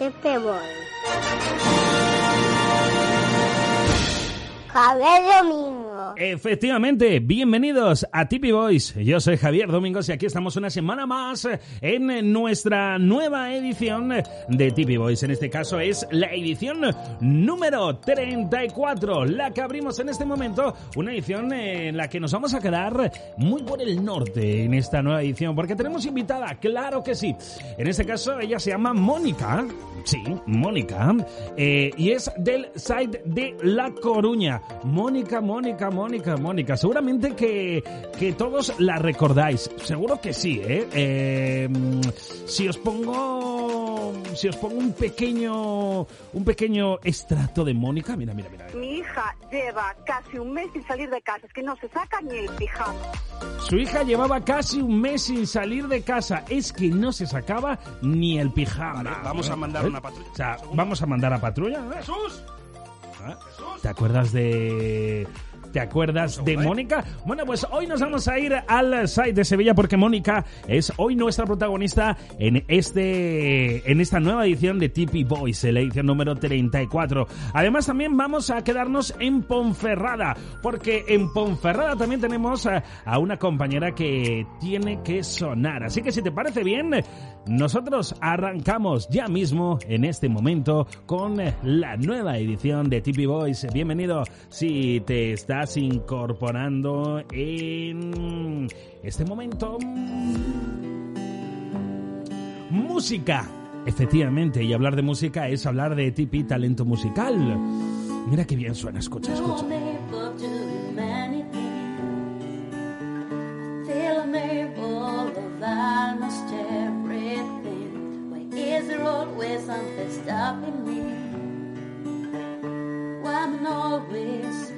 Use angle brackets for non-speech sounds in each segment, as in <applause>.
Boy. Javier Domingo. Efectivamente, bienvenidos a Tipi Boys. Yo soy Javier Domingos y aquí estamos una semana más en nuestra nueva edición de Tipi Boys. En este caso es la edición número 34, la que abrimos en este momento, una edición en la que nos vamos a quedar muy por el norte en esta nueva edición, porque tenemos invitada, claro que sí. En este caso ella se llama Mónica, sí, Mónica, eh, y es del site de La Coruña. Mónica, Mónica, Mónica, Mónica. Seguramente que, que todos la recordáis. Seguro que sí, ¿eh? eh si os pongo. Si os pongo un pequeño. Un pequeño extracto de Mónica. Mira, mira, mira. Mi hija lleva casi un mes sin salir de casa. Es que no se saca ni el pijama. Su hija llevaba casi un mes sin salir de casa. Es que no se sacaba ni el pijama. vamos a mandar una patrulla. O sea, vamos a mandar a patrulla. ¡Jesús! ¿Ah? ¿Te acuerdas de ¿Te acuerdas de Mónica? Bueno, pues hoy nos vamos a ir al site de Sevilla porque Mónica es hoy nuestra protagonista en este en esta nueva edición de Tipi Boys, la edición número 34. Además también vamos a quedarnos en Ponferrada, porque en Ponferrada también tenemos a, a una compañera que tiene que sonar. Así que si te parece bien, nosotros arrancamos ya mismo en este momento con la nueva edición de Tipi Boys. Bienvenido si te incorporando en este momento. Música. Efectivamente, y hablar de música es hablar de tipi talento musical. Mira qué bien suena, escucha, escucha. killing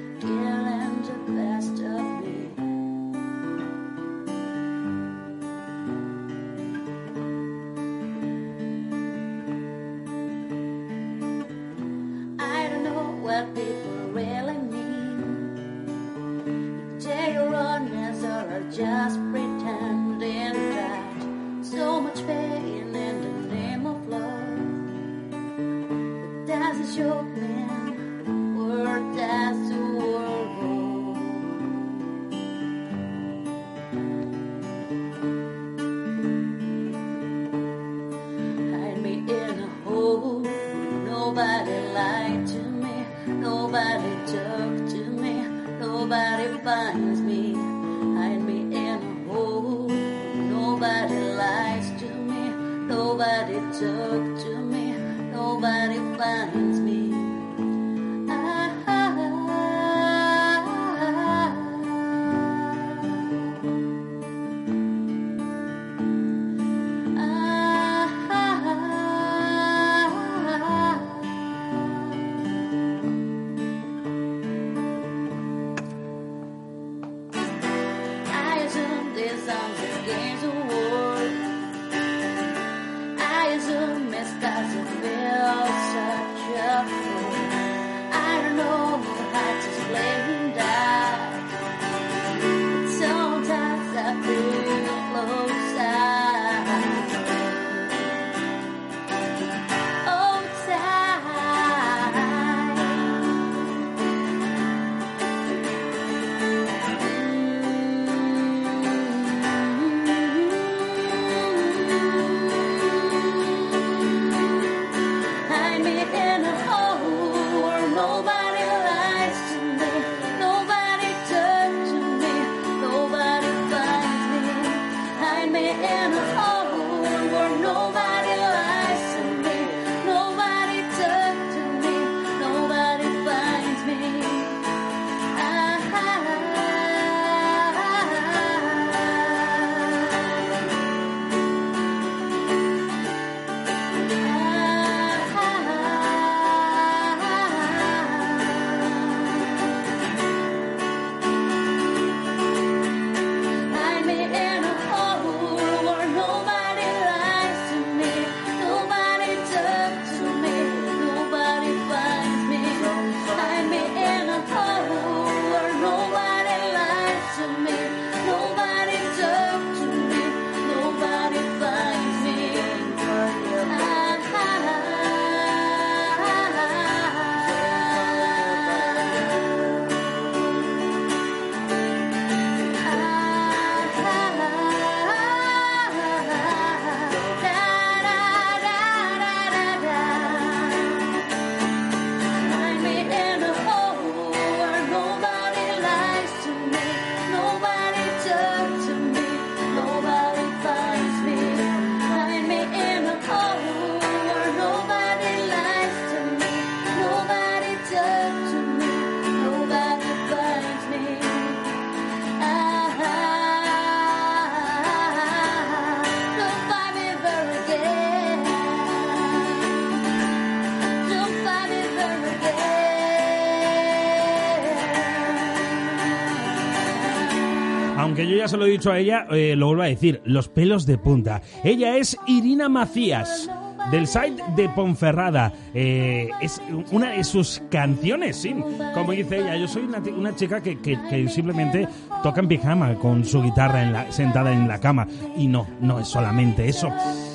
ya se lo he dicho a ella, eh, lo vuelvo a decir, los pelos de punta. Ella es Irina Macías del site de Ponferrada. Eh, es una de sus canciones, sí. Como dice ella, yo soy una, chica que, que, simplemente toca en pijama con su guitarra en la, sentada en la cama. Y no, no es solamente eso.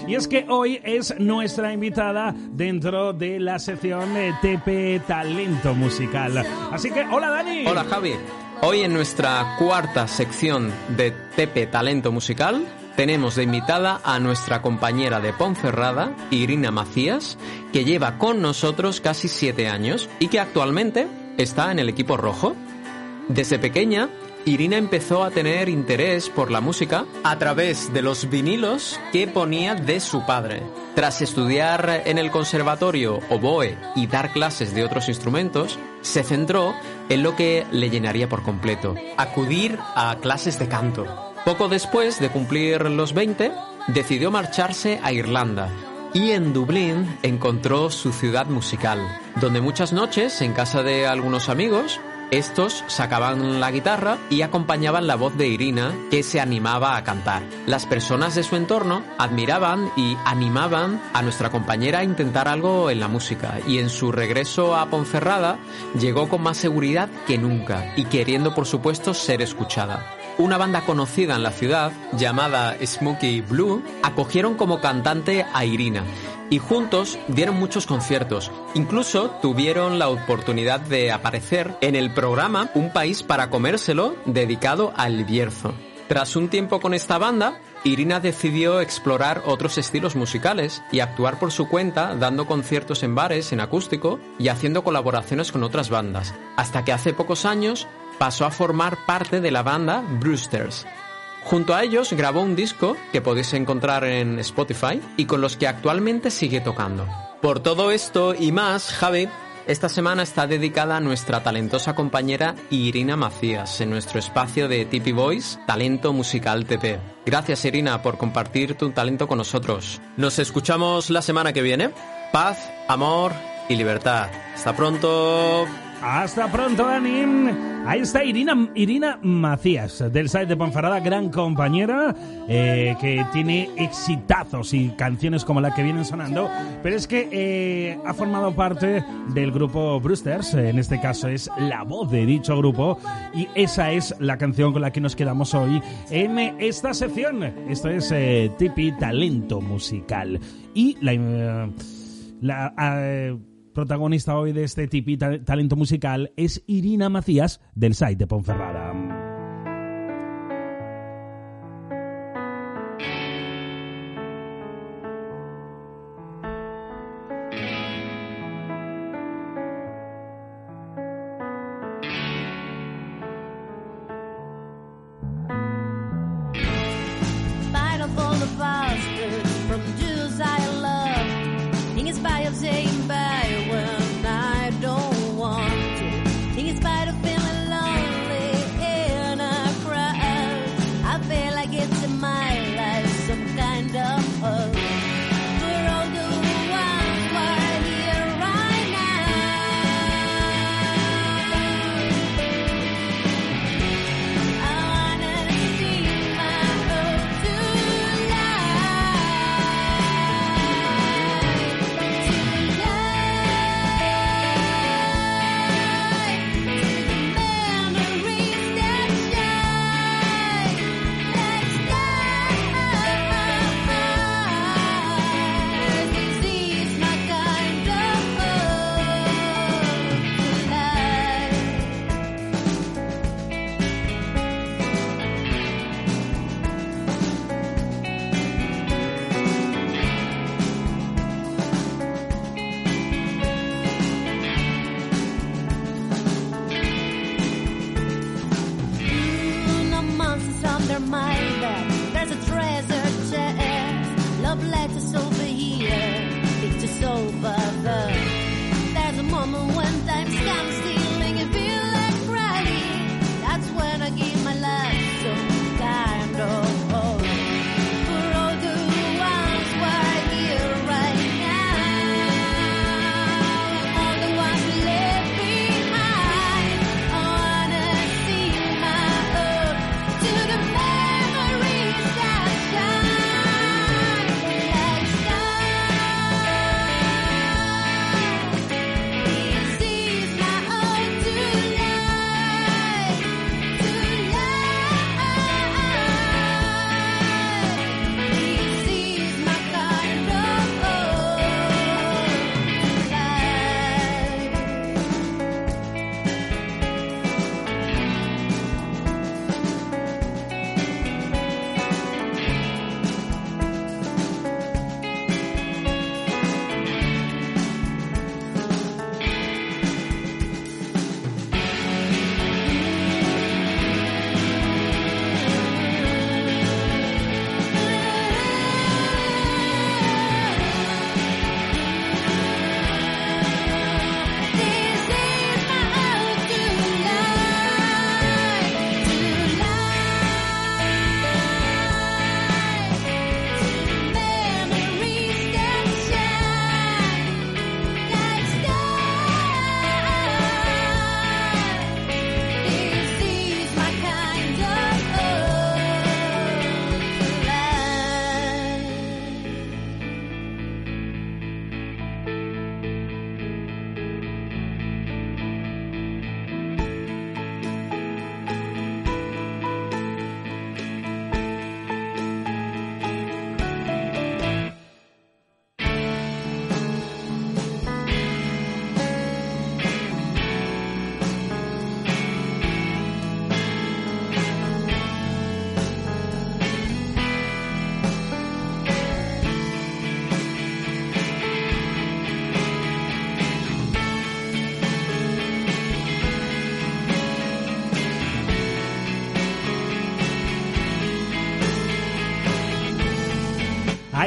Y es que hoy es nuestra invitada dentro de la sección de TP Talento Musical. Así que, hola Dani. Hola Javi. Hoy en nuestra cuarta sección de TP Talento Musical tenemos de invitada a nuestra compañera de Ponferrada, Irina Macías, que lleva con nosotros casi siete años y que actualmente está en el equipo rojo. Desde pequeña, Irina empezó a tener interés por la música a través de los vinilos que ponía de su padre. Tras estudiar en el conservatorio oboe y dar clases de otros instrumentos, se centró en lo que le llenaría por completo, acudir a clases de canto. Poco después de cumplir los 20, decidió marcharse a Irlanda y en Dublín encontró su ciudad musical, donde muchas noches, en casa de algunos amigos, estos sacaban la guitarra y acompañaban la voz de Irina, que se animaba a cantar. Las personas de su entorno admiraban y animaban a nuestra compañera a intentar algo en la música, y en su regreso a Ponferrada llegó con más seguridad que nunca y queriendo por supuesto ser escuchada una banda conocida en la ciudad, llamada Smokey Blue, acogieron como cantante a Irina y juntos dieron muchos conciertos. Incluso tuvieron la oportunidad de aparecer en el programa Un País para Comérselo, dedicado al Bierzo. Tras un tiempo con esta banda, Irina decidió explorar otros estilos musicales y actuar por su cuenta dando conciertos en bares en acústico y haciendo colaboraciones con otras bandas, hasta que hace pocos años pasó a formar parte de la banda Brewsters. Junto a ellos grabó un disco que podéis encontrar en Spotify y con los que actualmente sigue tocando. Por todo esto y más, Javi, esta semana está dedicada a nuestra talentosa compañera Irina Macías en nuestro espacio de Tipi Voice Talento Musical TP. Gracias Irina por compartir tu talento con nosotros. Nos escuchamos la semana que viene. Paz, amor y libertad. Hasta pronto. Hasta pronto, Dani. Ahí está Irina, Irina Macías, del site de Ponferrada, gran compañera, eh, que tiene exitazos y canciones como la que vienen sonando, pero es que eh, ha formado parte del grupo Brewsters, en este caso es la voz de dicho grupo, y esa es la canción con la que nos quedamos hoy en esta sección. Esto es eh, Tipi Talento Musical. Y la... la protagonista hoy de este tipi talento musical es Irina Macías del site de Ponferrada.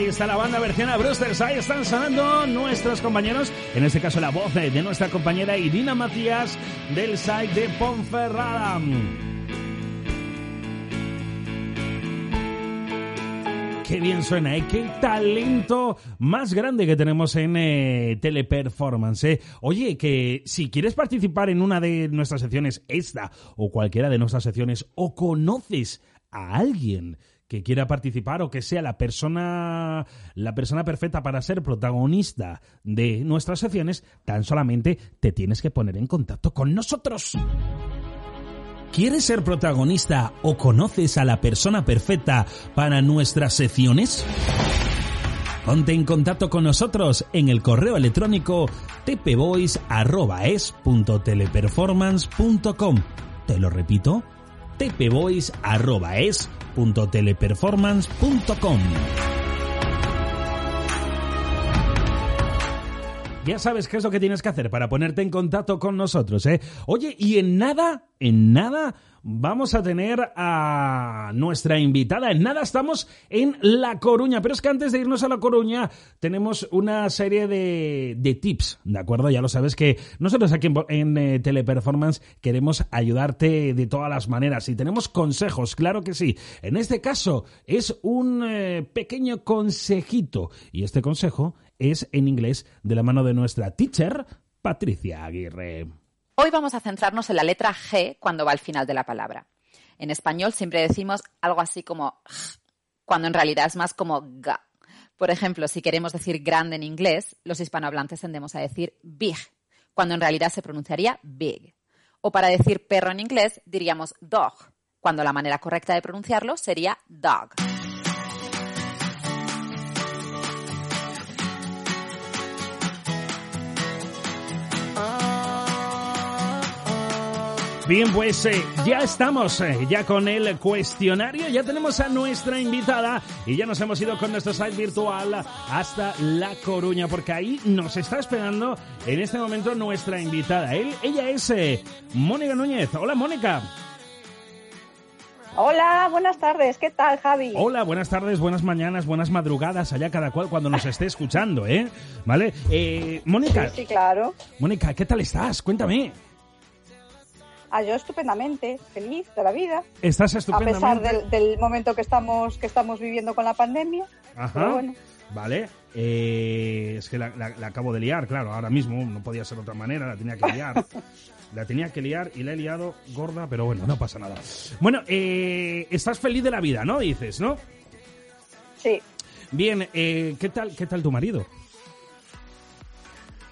Ahí está la banda versión a Brewsters. Ahí están sonando nuestros compañeros. En este caso, la voz de, nuestra compañera Irina Matías del site de Ponferrada. Qué bien suena, ¿eh? Qué talento más grande que tenemos en eh, Teleperformance. ¿eh? Oye, que si quieres participar en una de nuestras secciones, esta o cualquiera de nuestras secciones, o conoces a alguien que quiera participar o que sea la persona la persona perfecta para ser protagonista de nuestras secciones, tan solamente te tienes que poner en contacto con nosotros. ¿Quieres ser protagonista o conoces a la persona perfecta para nuestras secciones? Ponte en contacto con nosotros en el correo electrónico tpvoice.es.teleperformance.com. Te lo repito, tpvoice.es.teleperformance.com. Ya sabes qué es lo que tienes que hacer para ponerte en contacto con nosotros, ¿eh? Oye, y en nada, en nada, vamos a tener a nuestra invitada. En nada estamos en La Coruña, pero es que antes de irnos a La Coruña tenemos una serie de, de tips, ¿de acuerdo? Ya lo sabes que nosotros aquí en, en eh, Teleperformance queremos ayudarte de todas las maneras y tenemos consejos, claro que sí. En este caso es un eh, pequeño consejito y este consejo es en inglés de la mano de nuestra teacher, Patricia Aguirre. Hoy vamos a centrarnos en la letra G cuando va al final de la palabra. En español siempre decimos algo así como G, cuando en realidad es más como ga. Por ejemplo, si queremos decir grande en inglés, los hispanohablantes tendemos a decir big, cuando en realidad se pronunciaría big. O para decir perro en inglés diríamos dog, cuando la manera correcta de pronunciarlo sería dog. Bien, pues eh, ya estamos eh, ya con el cuestionario, ya tenemos a nuestra invitada y ya nos hemos ido con nuestro site virtual hasta La Coruña, porque ahí nos está esperando en este momento nuestra invitada. Él, ella es eh, Mónica Núñez. Hola, Mónica. Hola, buenas tardes. ¿Qué tal, Javi? Hola, buenas tardes, buenas mañanas, buenas madrugadas, allá cada cual cuando nos esté escuchando, ¿eh? ¿Vale? Eh, Mónica. Sí, sí, claro. Mónica, ¿qué tal estás? Cuéntame. Ah, yo estupendamente, feliz de la vida. Estás A estupendamente. pesar del, del momento que estamos, que estamos viviendo con la pandemia. Ajá. Pero bueno. Vale. Eh, es que la, la- la acabo de liar, claro, ahora mismo, no podía ser de otra manera, la tenía que liar. <laughs> la tenía que liar y la he liado gorda, pero bueno, no pasa nada. Bueno, eh, estás feliz de la vida, ¿no? Dices, ¿no? Sí, Bien, eh, ¿qué tal, qué tal tu marido?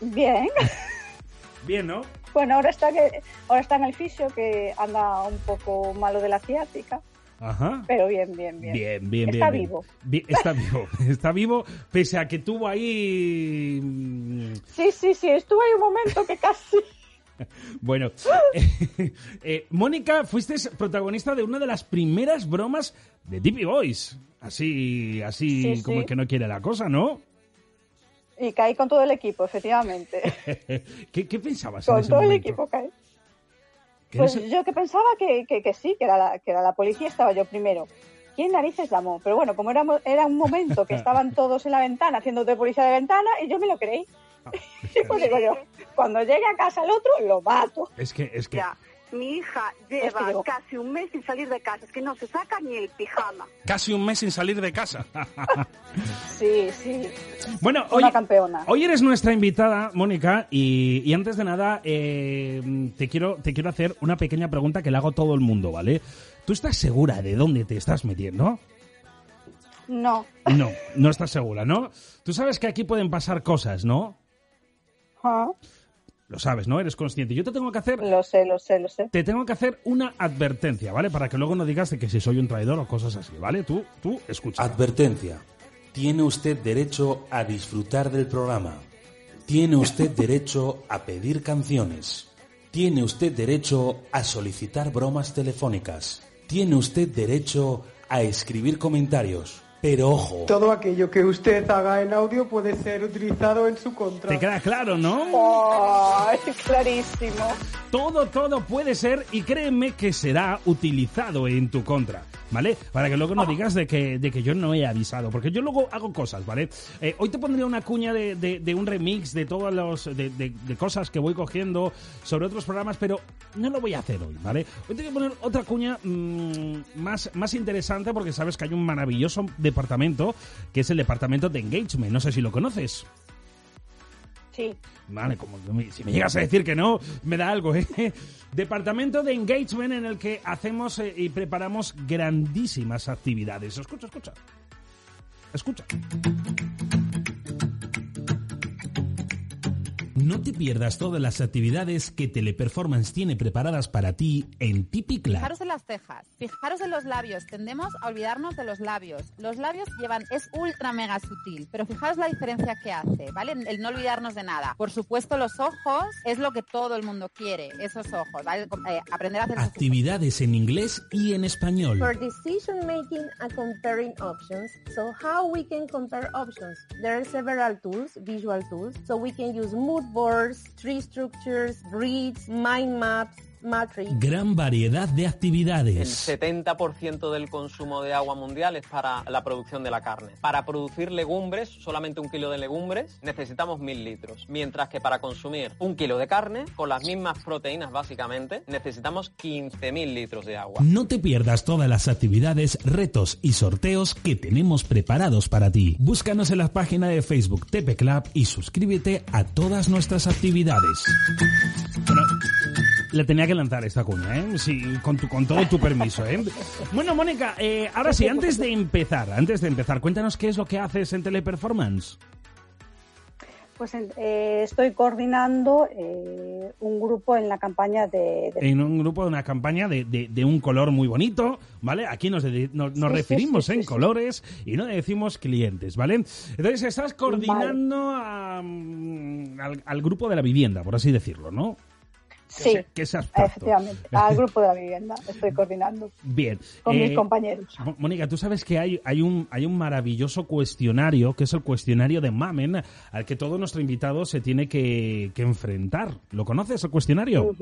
bien. <laughs> Bien, ¿no? Bueno, ahora está, que, ahora está en el fisio, que anda un poco malo de la ciática. Ajá. Pero bien, bien, bien. Bien, bien, bien. Está bien. vivo. Está vivo, <laughs> está vivo, pese a que tuvo ahí... mm, Sí, sí, sí. Estuve ahí un momento que casi... <laughs> Bueno, <laughs> eh, Mónica, fuiste protagonista de una de las primeras bromas de Tippy Boys. Así, así Sí, como sí. que no quiere la cosa, ¿no? Y caí con todo el equipo, efectivamente. <laughs> ¿Qué, qué pensabas en con ese todo el equipo caí. ¿Que Pues eres- yo que pensaba que, que, que sí, que era, la, que era la policía, estaba yo primero. ¿Quién narices llamó? Pero bueno, como era, era un momento que estaban <laughs> todos en la ventana haciendo de policía de ventana, y yo me lo creí. Ah, <laughs> Y pues digo yo, cuando llegue a casa el otro, lo mato. Es que, es que, Ya, mi hija Es lleva que casi un mes sin salir de casa, es que no se saca ni el pijama. Casi un mes sin salir de casa. <laughs> Sí, sí. Bueno, Una hoy, campeona. hoy eres nuestra invitada, Mónica, y, y antes de nada eh, te, quiero, te quiero hacer una pequeña pregunta que le hago a todo el mundo, ¿vale? ¿Tú estás segura de dónde te estás metiendo? No. No, no estás segura, ¿no? Tú sabes que aquí pueden pasar cosas, ¿no? Ah, Lo sabes, ¿no? Eres consciente. Yo te tengo que hacer Lo sé, lo sé, lo sé. te tengo que hacer una advertencia, ¿vale? Para que luego no digas de que si soy un traidor o cosas así, ¿vale? Tú, tú, escucha. Advertencia. Tiene usted derecho a disfrutar del programa. Tiene usted derecho a pedir canciones. Tiene usted derecho a solicitar bromas telefónicas. Tiene usted derecho a escribir comentarios. Pero ojo, Todo aquello que usted haga en audio puede ser utilizado en su contra. ¿Te queda claro, no? ¡Ay, clarísimo! Todo, todo puede ser y créeme que será utilizado en tu contra, ¿vale? Para que luego no digas de que, de que yo no he avisado, porque yo luego hago cosas, ¿vale? Eh, hoy te pondría una cuña de, de- de un remix de todos los, de, de- de cosas que voy cogiendo sobre otros programas, pero no lo voy a hacer hoy, ¿vale? Hoy te voy a poner otra cuña mm, más, más interesante porque sabes que hay un maravilloso departamento que es el departamento de engagement, no sé si lo conoces. Vale, como si me llegas a decir que no, me da algo, ¿eh? <laughs> Departamento de engagement en el que hacemos eh, y preparamos grandísimas actividades. Escucha, escucha. Escucha. No te pierdas todas las actividades que Teleperformance tiene preparadas para ti en Tipi Club. Fijaros en las cejas, fijaros en los labios. Tendemos a olvidarnos de los labios. Los labios llevan, es ultra mega sutil, pero fijaros la diferencia que hace, ¿vale? El no olvidarnos de nada. Por supuesto, los ojos es lo que todo el mundo quiere, esos ojos, ¿vale? Eh, aprender a hacer Actividades en inglés y en español. For decision making and comparing options, so how we can compare options? There are several tools, visual tools, so we can use mood boards, boards, tree structures, breeds, mind maps, Gran variedad de El actividades. 70% del consumo de agua mundial es para la producción de la carne. Para producir legumbres, solamente un kilo de legumbres, necesitamos mil litros. Mientras que para consumir un kilo de carne, con las mismas proteínas básicamente, necesitamos 15.000 litros de agua. No te pierdas todas las actividades, retos y sorteos que tenemos preparados para ti. Búscanos en la página de Facebook TP Club y suscríbete a todas nuestras actividades. Bueno, le tenía que lanzar esta cuña, ¿eh? Sí, con, tu, con todo tu permiso, ¿eh? Bueno, Mónica, eh, ahora sí, antes de empezar, antes de empezar, cuéntanos qué es lo que haces en Teleperformance. Pues eh, estoy coordinando eh, un grupo en la campaña de... de- En un grupo de una campaña de, de- de un color muy bonito, ¿vale? Aquí nos, nos, nos Sí, sí, referimos sí, sí, en colores y no decimos clientes, ¿vale? Entonces estás coordinando a, mm, al, al grupo de la vivienda, por así decirlo, ¿no? Sí, se- que se abstracto. efectivamente, <laughs> al grupo de la vivienda estoy coordinando Bien. con Eh, mis compañeros. Mo- Mónica, tú sabes que hay, hay, un, hay un maravilloso cuestionario, que es el cuestionario de Mamen, al que todo nuestro invitado se tiene que, que enfrentar. ¿Lo conoces, el cuestionario?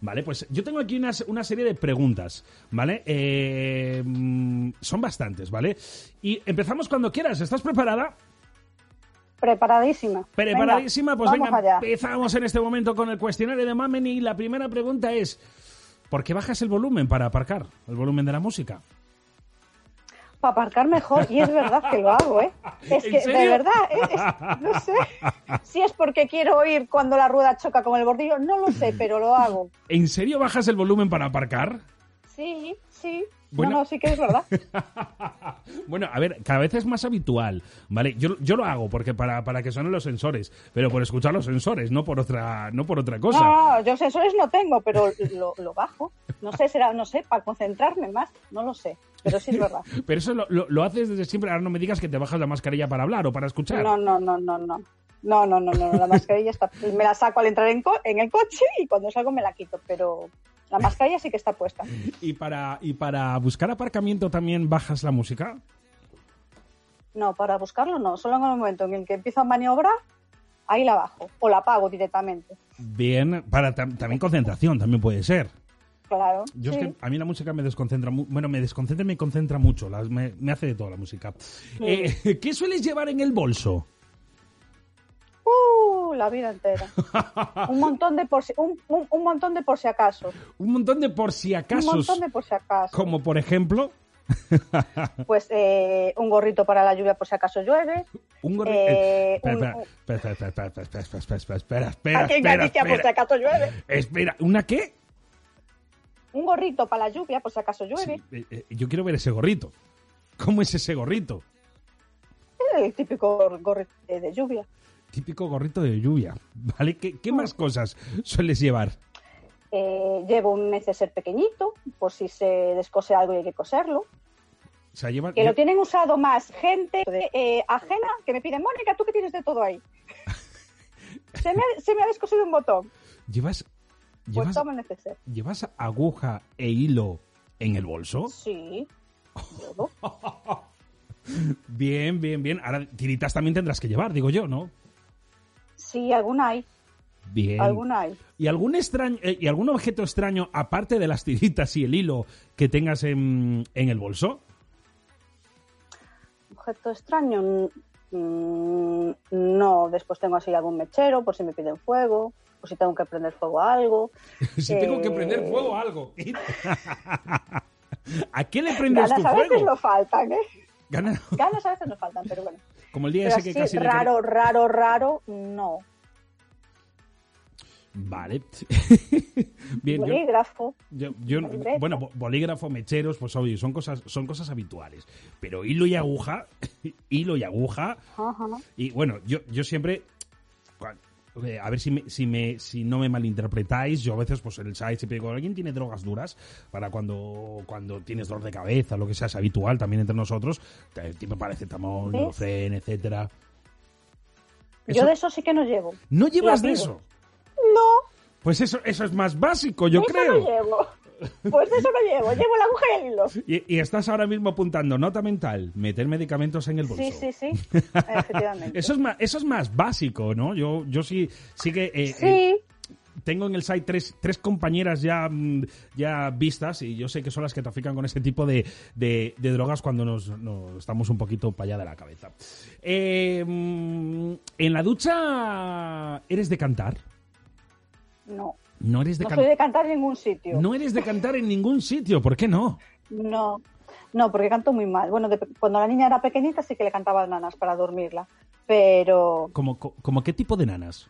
Vale, pues yo tengo aquí una, una serie de preguntas, ¿vale? Eh, mm, son bastantes, ¿vale? Y empezamos cuando quieras. ¿Estás preparada? Preparadísima. Preparadísima, Venga, pues venga, allá. empezamos en este momento con el cuestionario de Mamen y la primera pregunta es, ¿por qué bajas el volumen para aparcar? El volumen de la música. Para aparcar mejor, y es verdad que lo hago, ¿eh? <laughs> Es ¿En que, serio? de verdad, ¿eh? Es- no sé <laughs> si es porque quiero oír cuando la rueda choca con el bordillo, no lo sé, pero lo hago. ¿En serio bajas el volumen para aparcar? Sí, sí. Bueno. No, no, sí que es verdad. <laughs> Bueno, a ver, cada vez es más habitual, ¿vale? Yo, yo lo hago porque para, para que suenen los sensores, pero por escuchar los sensores, no por otra, no por otra cosa. No, yo sensores no tengo, pero lo, lo bajo. No sé, será, no sé, para concentrarme más, no lo sé, pero sí es verdad. <laughs> Pero eso lo, lo- lo haces desde siempre. Ahora no me digas que te bajas la mascarilla para hablar o para escuchar. No, no, no, no, no. No, no, no, no, la mascarilla está. Me la saco al entrar en, co- en el coche y cuando salgo me la quito, pero la mascarilla sí que está puesta. Y para, y para buscar aparcamiento también bajas la música. No, para buscarlo no, solo en el momento en el que empiezo a maniobrar, ahí la bajo o la apago directamente. Bien, para tam- también concentración, también puede ser. Claro. Yo sí. es que a mí la música me desconcentra, bueno, me desconcentra y me concentra mucho, me hace de todo la música. Eh, <laughs> ¿Qué sueles llevar en el bolso? la vida entera. un montón de por si, un, un, montón de por si acaso. Un montón de por si acaso. Un montón de por si acaso. Como por ejemplo. pues eh, un gorrito para la lluvia por si acaso llueve. Un gorrito. Espera, espera, espera, espera, espera, espera, espera, espera. Aquí por si acaso llueve. Espera, ¿una qué? Un gorrito para la lluvia por si acaso llueve. Yo quiero ver ese gorrito. ¿Cómo es ese gorrito? el típico gorrito de lluvia. Típico gorrito de lluvia. <laughs> ¿Vale? ¿Qué, qué más cosas sueles llevar? Eh, llevo un neceser pequeñito por si se descose algo y hay que coserlo. O sea, lleva, Que lo tienen usado más gente eh, ajena que me piden, Mónica, ¿tú qué tienes de todo ahí? <laughs> se, me ha, se me ha descosido un botón. ¿Llevas, Pues llevas, toma el neceser. ¿Llevas aguja e hilo en el bolso? Sí. <laughs> Bien, bien, bien. Ahora tiritas también tendrás que llevar, digo yo, ¿no? Sí, alguna hay. Bien. Alguna hay. ¿Y algún, extraño, eh, ¿Y algún objeto extraño, aparte de las tiritas y el hilo, que tengas en, en el bolso? Objeto extraño, mm, no. Después tengo así algún mechero, por si me piden fuego, por si tengo que prender fuego a algo. <laughs> si tengo que Eh, prender fuego a algo. <laughs> ¿A qué le prendes Ganas tu a veces fuego? no faltan, ¿eh? Gana- Ganas a veces no faltan, pero bueno. Como el día Pero ese que casi le raro, raro, raro, no. Vale. <laughs> Bien, Bolígrafo. yo- yo- libreta. bueno, bo- bolígrafo, mecheros, pues obvio, son cosas, son cosas habituales. Pero hilo y aguja, <laughs> hilo y aguja, Ajá. y bueno, yo, yo siempre, eh, a ver si, me, si, me, si no me malinterpretáis, yo a veces pues en el site siempre digo, ¿alguien tiene drogas duras? Para cuando, cuando tienes dolor de cabeza, lo que sea, es habitual también entre nosotros, eh, tipo paracetamol, ¿Ves? ibuprofeno, etcétera. Yo de eso sí que no llevo. ¿No llevas de eso? No, Pues eso, eso es más básico, yo eso creo. no llevo. Pues eso no llevo. Llevo la aguja y el hilo. Y, y estás ahora mismo apuntando nota mental, meter medicamentos en el bolso. Sí, sí, sí. Efectivamente. Eso es más, eso es más básico, ¿no? Yo, yo sí, sí que eh, Sí. eh, tengo en el site tres, tres compañeras ya, mm, ya vistas y yo sé que son las que trafican con ese tipo de, de- de drogas cuando nos, nos estamos un poquito para allá de la cabeza. Eh, mm, en la ducha, ¿eres de cantar? No. No eres de No cantar. soy de cantar en ningún sitio. No eres de cantar en ningún sitio, ¿por qué no? No. No, porque canto muy mal. Bueno, de- cuando la niña era pequeñita sí que le cantaba nanas para dormirla. Pero ¿Como, co- como qué tipo de nanas?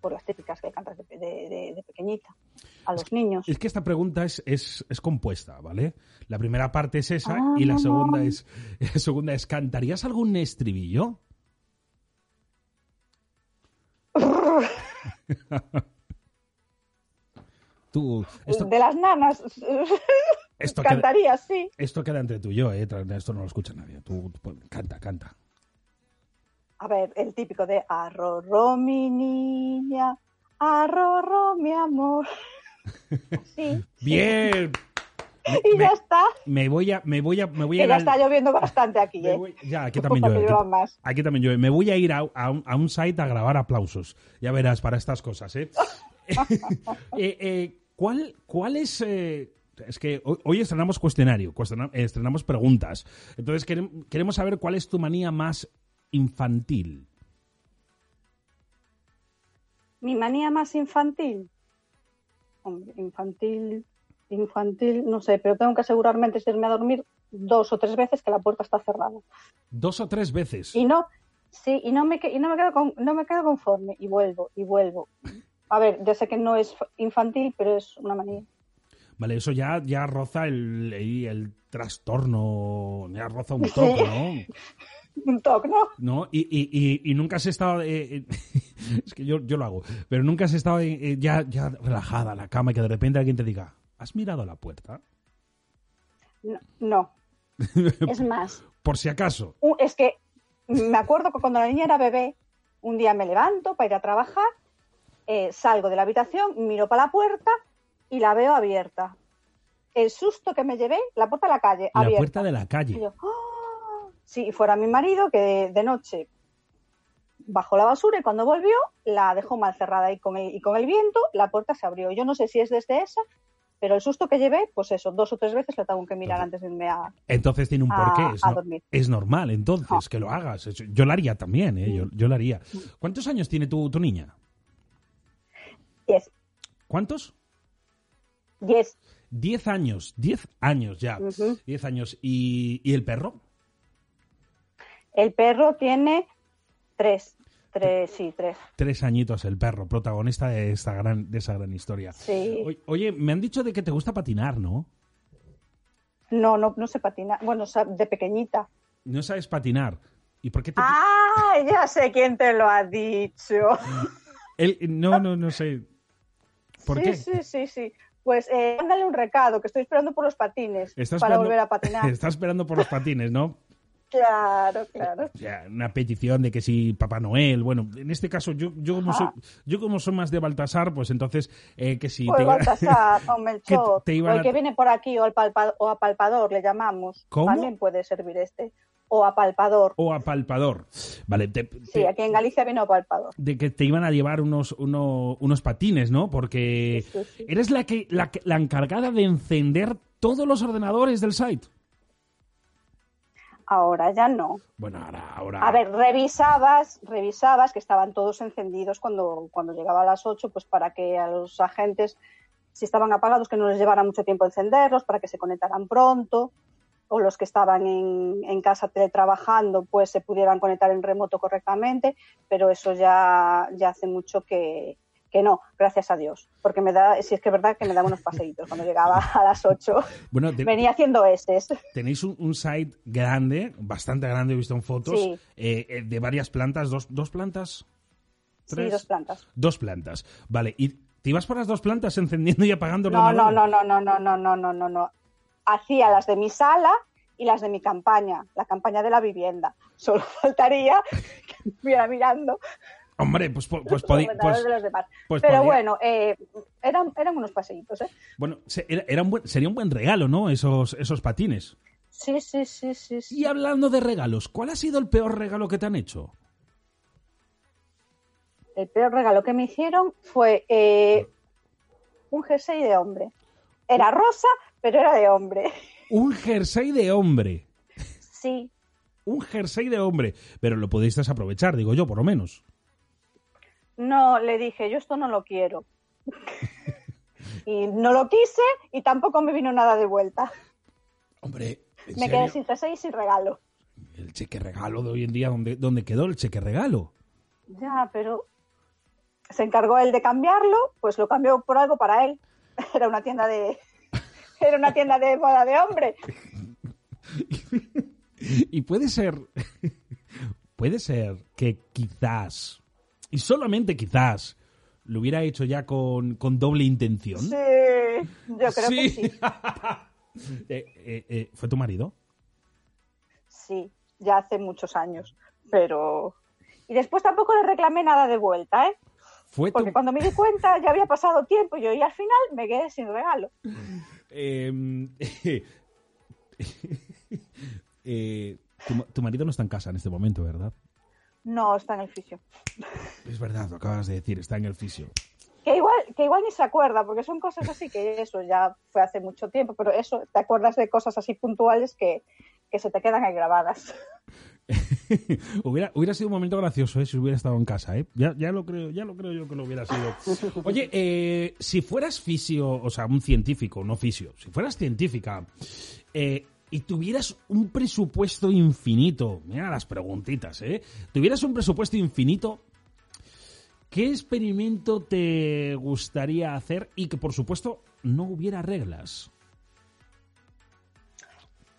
por las típicas que cantas de, de- de- de pequeñita. A los niños. Es que esta pregunta es, es, es compuesta, ¿vale? La primera parte es esa Ah. y la segunda es, <laughs> la segunda es ¿cantarías algún estribillo? <laughs> <laughs> Tú, esto, De las nanas. <laughs> esto, queda, Cantaría, sí. esto queda entre tú y yo, ¿eh? Esto no lo escucha nadie. Tú, canta, canta. A ver, el típico de arrorro mi niña, arrorro mi amor. <laughs> Sí. Bien. Y ya está. Me voy a, me voy a, me voy a Que ya al- está lloviendo bastante aquí, ¿eh? voy- ya, aquí también <laughs> llueve. más. Aquí también llueve. Me voy a ir a, a un, a un site a grabar aplausos. Ya verás, para estas cosas, ¿eh? <laughs> <laughs> Eh, eh, ¿cuál, ¿Cuál es...? eh, es que hoy, estrenamos cuestionario, cuestiona- estrenamos preguntas. Entonces querem- queremos saber cuál es tu manía más infantil. Mi manía más infantil. Infantil, infantil, no sé, pero tengo que asegurarme antes de irme a dormir dos o tres veces que la puerta está cerrada. Dos o tres veces. Y no, sí, y no me, y no me quedo con- no me quedo conforme y vuelvo y vuelvo. A ver, yo sé que no es infantil, pero es una manía. Vale, eso ya, ya roza el, el, el trastorno, ya roza un toque, ¿no? <laughs> Un toque, ¿no? ¿no? Y, y, y, y nunca has estado... eh, eh, <laughs> es que yo, yo lo hago. Pero nunca has estado eh, ya, ya relajada en la cama y que de repente alguien te diga, ¿has mirado la puerta? No. no. <laughs> Es más, Por si acaso. un- es que me acuerdo que cuando la niña era bebé, un día me levanto para ir a trabajar, eh, salgo de la habitación, miro para la puerta y la veo abierta. El susto que me llevé, la puerta de la calle, La abierta. puerta de la Y calle. yo, ¡ah! Si fuera mi marido, que de, de noche bajó la basura y cuando volvió la dejó mal cerrada y con, el, y con el viento la puerta se abrió. Yo no sé si es desde esa, pero el susto que llevé, pues eso, dos o tres veces lo tengo que mirar antes de irme a... Entonces tiene un a- porqué. Es, a no- dormir. es normal, entonces, que lo hagas. Yo lo haría también, ¿eh? Yo, yo lo haría. ¿Cuántos años tiene tu, tu niña? Yes, ¿Cuántos? yes. Diez años. Diez años ya. Diez años. ¿Y, y el perro? El perro tiene tres. Tres, sí, tres. Tres añitos el perro, protagonista de, esta gran, de esa gran historia. Sí. Oye, me han dicho de que te gusta patinar, ¿no? No, no, no se patina. Bueno, de pequeñita. No sabes patinar. ¿Y por qué te... ¡Ah! Ya sé quién te lo ha dicho. <laughs> No, no, no sé. ¿Por sí, qué? sí, sí, sí. Pues eh, mándale un recado, que estoy esperando por los patines Estás para volver a patinar. <laughs> Está esperando por los patines, ¿no? Claro, claro. <laughs> O sea, una petición de que si Papá Noel, bueno, en este caso yo, yo como soy, yo como soy más de Baltasar, pues entonces eh, que si O te iba- Baltasar, <laughs> o Melchor, que te iban o el a- que viene por aquí, o el palpa- o a palpador, le llamamos. ¿Cómo? También puede servir este. o apalpador. O apalpador. Vale, te- Sí, aquí en Galicia vino apalpador. de que te iban a llevar unos, uno- unos patines, ¿no? Porque Sí, sí, sí. eres la que, la que- la encargada de encender todos los ordenadores del site. Ahora ya no. Bueno, ahora, ahora. A ver, revisabas, revisabas que estaban todos encendidos cuando, cuando llegaba a las 8, pues para que a los agentes, si estaban apagados, que no les llevara mucho tiempo encenderlos, para que se conectaran pronto, o los que estaban en, en casa teletrabajando, pues se pudieran conectar en remoto correctamente, pero eso ya, ya hace mucho que, que no, gracias a Dios, porque me da, si es que es verdad que me daba unos paseitos cuando llegaba <laughs> a las 8, Bueno, te- venía haciendo estes. tenéis un, un site grande, bastante grande, he visto en fotos, Sí. eh, eh, de varias plantas, dos, dos plantas. Sí, ¿Tres? dos plantas. Dos plantas. Vale, y te ibas por las dos plantas encendiendo y apagando No, no, ordenadores? no, no, no, no, no, no, no, no. Hacía las de mi sala y las de mi campaña, la campaña de la vivienda. Solo <laughs> faltaría que me estuviera mirando Hombre, pues, pues, de los demás. Pero podía- bueno, eh, eran, eran unos paseitos, ¿eh? Bueno, era, era un buen- sería un buen regalo, ¿no? Esos, esos patines. Sí, sí, sí, sí. sí. Y hablando de regalos, ¿cuál ha sido el peor regalo que te han hecho? El peor regalo que me hicieron fue eh, un jersey de hombre. Era rosa, pero era de hombre. <laughs> Un jersey de hombre. Sí, Un jersey de hombre. Pero lo pudiste aprovechar, digo yo, por lo menos. No, le dije, yo esto no lo quiero. <laughs> y no lo quise y tampoco me vino nada de vuelta. Hombre, ¿en Me serio? quedé sin jersey y sin regalo. El cheque regalo de hoy en día, ¿dónde, dónde quedó el cheque regalo? Ya, pero se encargó él de cambiarlo, pues lo cambió por algo para él. <laughs> Era una tienda de <laughs> era una tienda de moda de hombre. Y puede ser. puede ser que quizás. Y solamente quizás. Lo hubiera hecho ya con, con doble intención. Sí, yo creo que sí. <laughs> Eh, eh, eh, ¿Fue tu marido? Sí, ya hace muchos años, pero y después tampoco le reclamé nada de vuelta, ¿eh? Fue tu. Porque cuando me di cuenta ya había pasado tiempo y yo y al final me quedé sin regalo. <laughs> Tu, tu marido no está en casa en este momento, ¿verdad? No, está en el fisio. Es verdad, lo acabas de decir, está en el fisio. Que igual, que igual ni se acuerda, porque son cosas así que eso ya fue hace mucho tiempo, pero eso, te acuerdas de cosas así puntuales que, que se te quedan ahí grabadas. <laughs> hubiera, hubiera sido un momento gracioso ¿eh? si hubiera estado en casa, ¿eh? Ya, ya lo creo, ya lo creo yo que lo hubiera sido. Oye, eh, si fueras fisio, o sea, un científico, no fisio, si fueras científica eh, y tuvieras un presupuesto infinito, mira las preguntitas, ¿eh? Tuvieras un presupuesto infinito, ¿qué experimento te gustaría hacer y que, por supuesto, no hubiera reglas?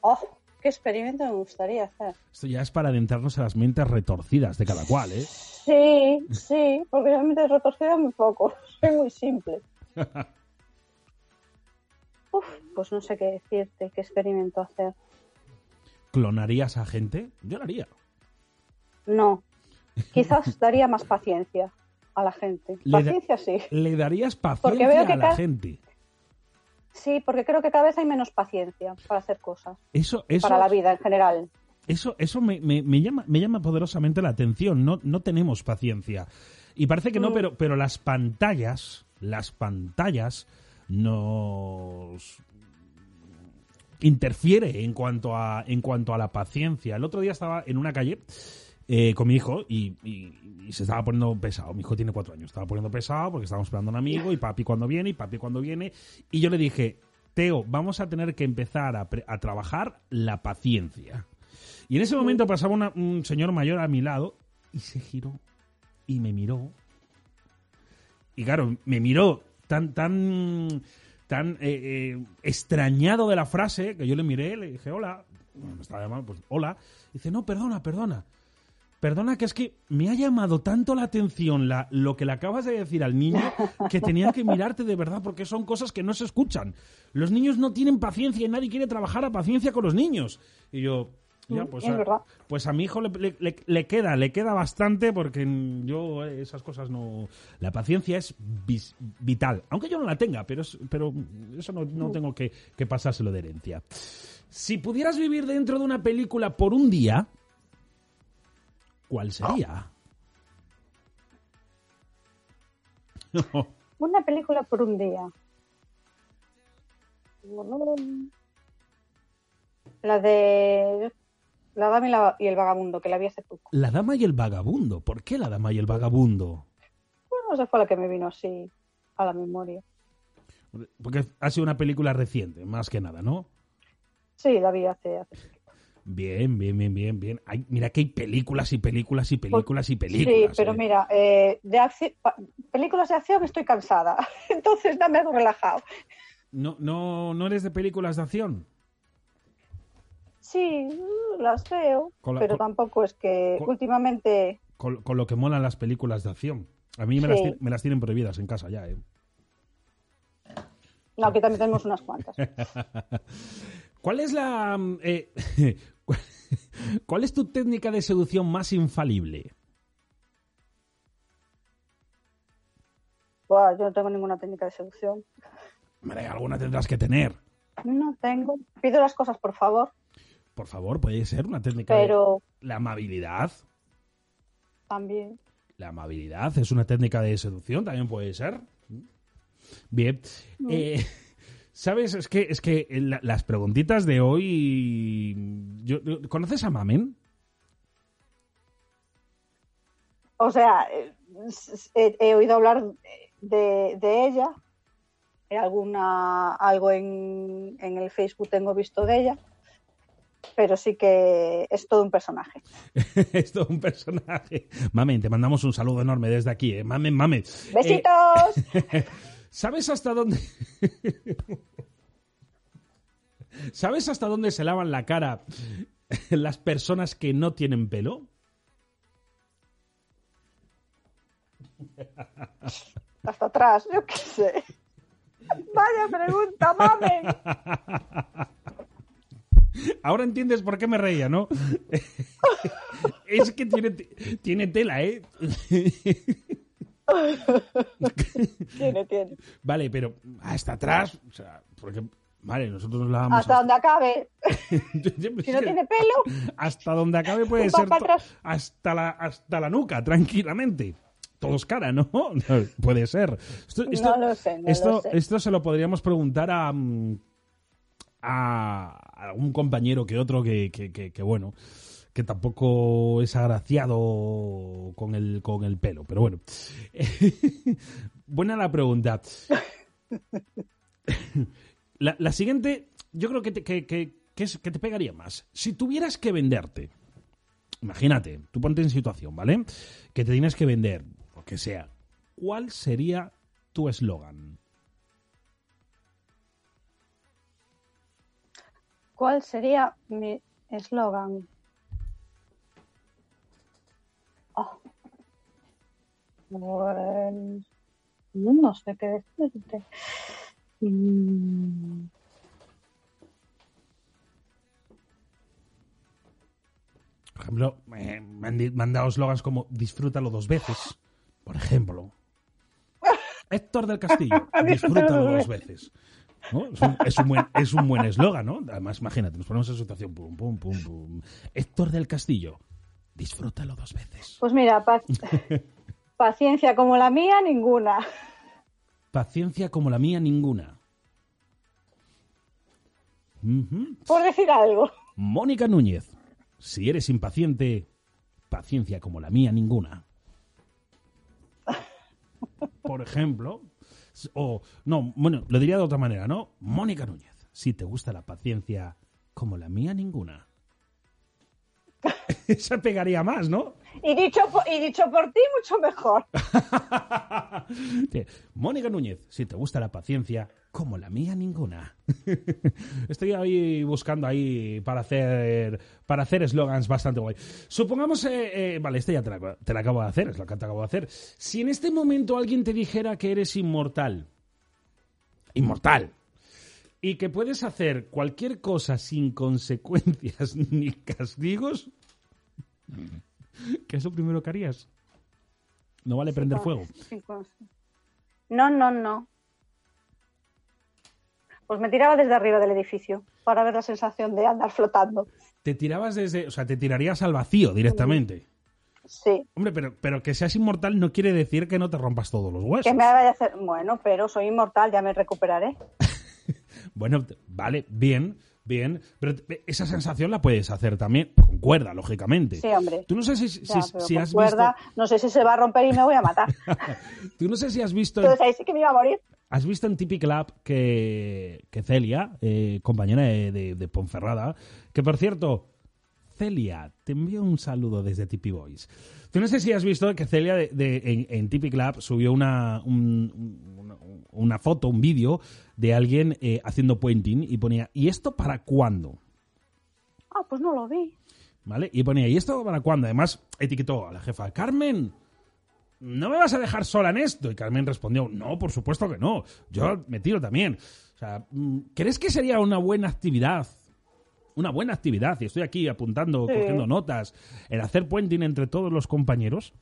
¡Oh! ¿Qué experimento me gustaría hacer? Esto ya es para adentrarnos a las mentes retorcidas de cada cual, ¿eh? Sí, sí, porque yo me he retorcido muy poco. <laughs> Soy muy simple. <laughs> Uf, pues no sé qué decirte, qué experimento hacer. ¿Clonarías a gente? Yo lo haría. No, quizás <laughs> daría más paciencia a la gente. Paciencia sí. Le darías Porque paciencia veo que a la gente. Sí, porque creo que cada vez hay menos paciencia para hacer cosas. Eso, eso, Para la vida en general. eso, eso me, me- me llama, me llama poderosamente la atención. No, no tenemos paciencia. Y parece que no, Mm. pero, pero las pantallas, las pantallas nos interfiere en cuanto a en cuanto a la paciencia. El otro día estaba en una calle eh, con mi hijo y, se estaba poniendo pesado. Mi hijo tiene cuatro años. Estaba poniendo pesado porque estábamos esperando a un amigo y papi cuando viene y papi cuando viene. Y yo le dije, Teo, vamos a tener que empezar a trabajar la paciencia. Y en ese momento pasaba una- un señor mayor a mi lado y se giró y me miró. Y claro, me miró tan, tan, tan eh, eh, extrañado de la frase que yo le miré, le dije, hola. Me estaba llamando, pues hola. dice, no, perdona, perdona. Perdona, que es que me ha llamado tanto la atención lo que le acabas de decir al niño que tenía que mirarte de verdad porque son cosas que no se escuchan. Los niños no tienen paciencia y nadie quiere trabajar a paciencia con los niños. Y yo, ya, pues, es a, verdad. pues a mi hijo le, le- queda, le queda bastante porque yo eh, esas cosas no... La paciencia es vis- vital, aunque yo no la tenga, pero, es- pero eso no, no tengo que, que pasárselo de herencia. Si pudieras vivir dentro de una película por un día, ¿cuál sería? <laughs> Una película por un día. La de La Dama y, la- y el Vagabundo, que la vi hace poco. La dama y el vagabundo. ¿Por qué la dama y el vagabundo? Bueno, esa fue la que me vino así a la memoria. Porque ha sido una película reciente, más que nada, ¿no? Sí, la vi hace, hace Bien, bien, bien, bien, bien. Hay- mira que hay películas y películas y películas y películas. Sí, pero ¿eh? mira, eh, de acci- pa- películas de acción estoy cansada, <laughs> entonces dame algo relajado. No, no, no eres de películas de acción. Sí, las veo, la- pero con- tampoco es que con- últimamente Con, con lo que molan las películas de acción. A mí me, las, Sí. ti- me las tienen prohibidas en casa ya, ¿eh? no, aquí también tenemos unas cuantas. <laughs> ¿Cuál es la... mm, eh, cuál- <laughs> ¿Cuál es tu técnica de seducción más infalible? Buah, yo no tengo ninguna técnica de seducción. Hombre, alguna tendrás que tener. No tengo. Pido las cosas, por favor, Por favor, puede ser una técnica pero de... La amabilidad. también. La amabilidad es una técnica de seducción, también puede ser. Bien. Eh, ¿Sabes? Es que, es que la- las preguntitas de hoy... yo- ¿Conoces a Mamen? O sea, eh, he, he oído hablar de, de ella. Alguna, algo en, en el Facebook tengo visto de ella. Pero sí que es todo un personaje. <laughs> es todo un personaje. Mamen, te mandamos un saludo enorme desde aquí. ¿eh? Mamen, Mamen. Eh, ¡Besitos! <laughs> ¿Sabes hasta dónde... <laughs> ¿Sabes hasta dónde se lavan la cara las personas que no tienen pelo? Hasta atrás, yo qué sé. Vaya pregunta, mamen. Ahora entiendes por qué me reía, ¿no? <laughs> es que tiene, tiene tela, ¿eh? <laughs> Tiene, tiene. vale, pero hasta atrás, o sea, porque, vale, nosotros nos lavamos Hasta donde acabe. <laughs> Si no tiene pelo, hasta donde acabe puede ser hasta la, hasta la nuca, tranquilamente. Todos cara, ¿no? No, puede ser. Esto, esto- no lo sé, no esto, lo sé. esto se lo podríamos preguntar a, mm, a algún compañero que otro que, que, que- bueno, que tampoco es agraciado con el, con el pelo, pero bueno. <laughs> Buena la pregunta. <laughs> La, la siguiente, yo creo que te, que, que- que es- que te pegaría más. Si tuvieras que venderte, imagínate, tú ponte en situación, ¿vale? Que te tienes que vender, lo que sea. ¿Cuál sería tu eslogan? ¿Cuál sería mi eslogan? Oh. No sé qué decirte. Mm, Por ejemplo, eh, me han, me han dado eslogans como disfrútalo dos veces, por ejemplo. <laughs> Héctor del Castillo, <laughs> disfrútalo dos veces. ¿No? Es, un, es un buen es un buen eslogan, ¿no? Además, imagínate, nos ponemos en situación, pum, pum, pum, pum. Héctor del Castillo, disfrútalo dos veces. Pues mira, pa- <laughs> paciencia como la mía, ninguna. Paciencia como la mía, ninguna. Por decir algo. Mónica Núñez, si eres impaciente, paciencia como la mía, ninguna. Por ejemplo, o no, bueno, lo diría de otra manera, ¿no? Mónica Núñez, si te gusta la paciencia como la mía, ninguna. <laughs> Esa pegaría más, ¿no? Y dicho, por, y dicho por ti, mucho mejor. <laughs> <laughs> Mónica Núñez, si te gusta la paciencia, como la mía, ninguna. <laughs> Estoy ahí buscando ahí para hacer para hacer eslogans bastante guay. Supongamos, eh, eh, vale, este ya te la, te la acabo de hacer, es lo que te acabo de hacer. Si en este momento alguien te dijera que eres inmortal, inmortal, y que puedes hacer cualquier cosa sin consecuencias <laughs> ni castigos, ¿qué es lo primero que harías? No vale prender fuego. No, no, no. Pues me tiraba desde arriba del edificio para ver la sensación de andar flotando. Te tirabas desde, o sea, te tirarías al vacío directamente. Sí. Hombre, pero, pero que seas inmortal no quiere decir que no te rompas todos los huesos. Que me vaya a hacer. Bueno, pero soy inmortal, ya me recuperaré. <laughs> Bueno, vale, bien, bien. Pero esa sensación la puedes hacer también con cuerda, lógicamente. Sí, hombre. Tú no sé si, si- Ya, si pero con has cuerda, no sé si se va a romper y me voy a matar. visto. <laughs> Tú no sé si has visto. Entonces ahí sí que me iba a morir. ¿Has visto en Tipi Club que, que Celia, eh, compañera de, de- de Ponferrada, que por cierto, Celia, te envío un saludo desde Tipi Boys. Tú no sé si has visto que Celia de, en, en Tipi Club subió una, un- una, una foto, un vídeo de alguien eh, haciendo puenting y ponía, ¿y esto para cuándo? Ah, pues no lo vi. ¿Vale? Y ponía, ¿y esto para cuándo? Además, etiquetó a la jefa, Carmen, ¿no me vas a dejar sola en esto? Y Carmen respondió, no, por supuesto que no, yo me tiro también. O sea, mm, ¿crees que sería una buena actividad? Una buena actividad, y estoy aquí apuntando, Sí. cogiendo notas, el hacer puenting entre todos los compañeros.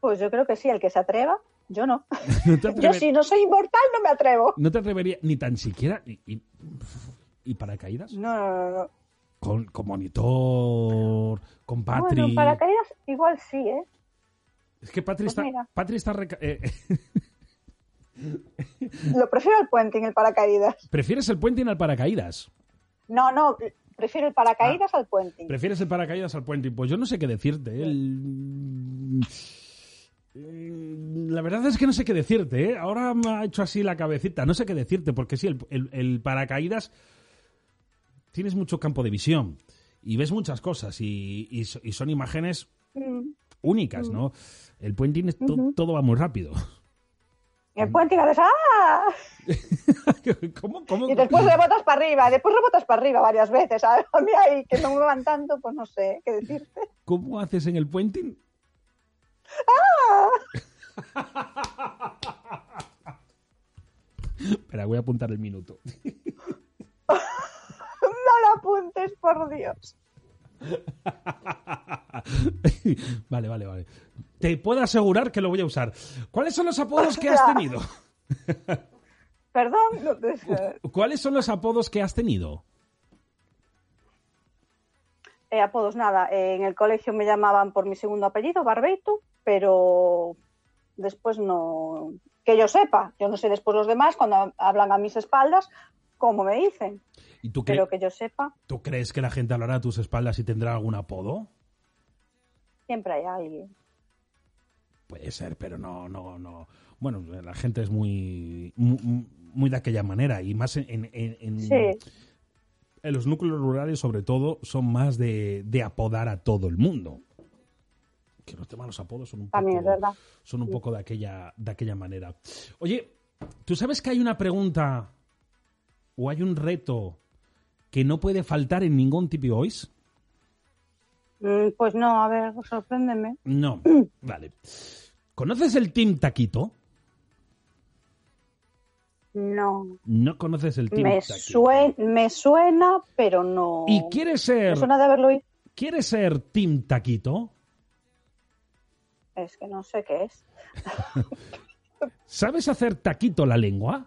Pues yo creo que sí, el que se atreva, yo no. <laughs> ¿No te, Yo si no soy inmortal no me atrevo. no te atrevería ni tan siquiera... ¿Y, y, y paracaídas? No, no, no. Con, con monitor, con Patri... Bueno, paracaídas igual sí, ¿eh? Es que Patri Pues está... mira. Patri está reca- eh, Lo prefiero al puente en el paracaídas. ¿Prefieres el puenting al paracaídas? No, no, prefiero el paracaídas al puente. ¿Prefieres el paracaídas al puenting? Pues yo no sé qué decirte. ¿eh? El- La verdad es que no sé qué decirte. ¿eh? Ahora me ha hecho así la cabecita. No sé qué decirte, porque sí, el, el- el paracaídas tienes mucho campo de visión y ves muchas cosas y, y so- y son imágenes Mm. únicas, ¿no? El puenting es to- Ujú. todo va muy rápido. El puente haces ¡ah! <laughs> ¿Cómo, cómo? Y después rebotas para arriba, después rebotas para arriba varias veces. <laughs> A mí ahí que no me van tanto, pues no sé qué decirte. ¿Cómo haces en el puenting? <laughs> Espera, voy a apuntar el minuto. <laughs> No lo apuntes, por Dios. <laughs> vale, vale, vale. Te puedo asegurar que lo voy a usar. ¿Cuáles son los apodos que has tenido? Perdón. no te. ¿Cuáles son los apodos que has tenido? Eh, apodos, nada. eh, en el colegio me llamaban por mi segundo apellido, Barbeito, pero después no. Que yo sepa, yo no sé después los demás, cuando hablan a mis espaldas, cómo me dicen. ¿Y tú, Pero que yo sepa, ¿Tú crees que la gente hablará a tus espaldas y tendrá algún apodo? siempre hay alguien. Puede ser, pero no, no, no. Bueno, la gente es muy, muy, muy de aquella manera y más en, en, en- en- Sí. en los núcleos rurales, sobre todo, son más de, de apodar a todo el mundo. Que los temas de los apodos son un poco, También es verdad. son un poco de aquella, de aquella manera. Oye, ¿tú sabes que hay una pregunta o hay un reto que no puede faltar en ningún Tipi Voice? Mm, Pues no, a ver, sorpréndeme. No, <clears throat> vale. ¿Conoces el Team Taquito? No. No conoces el Team Me, Taquito. me suena, pero no. ¿Y quieres Me ser, suena de haberlo oído. quieres ser Team Taquito? Es que no sé qué es. ¿Sabes hacer taquito la lengua?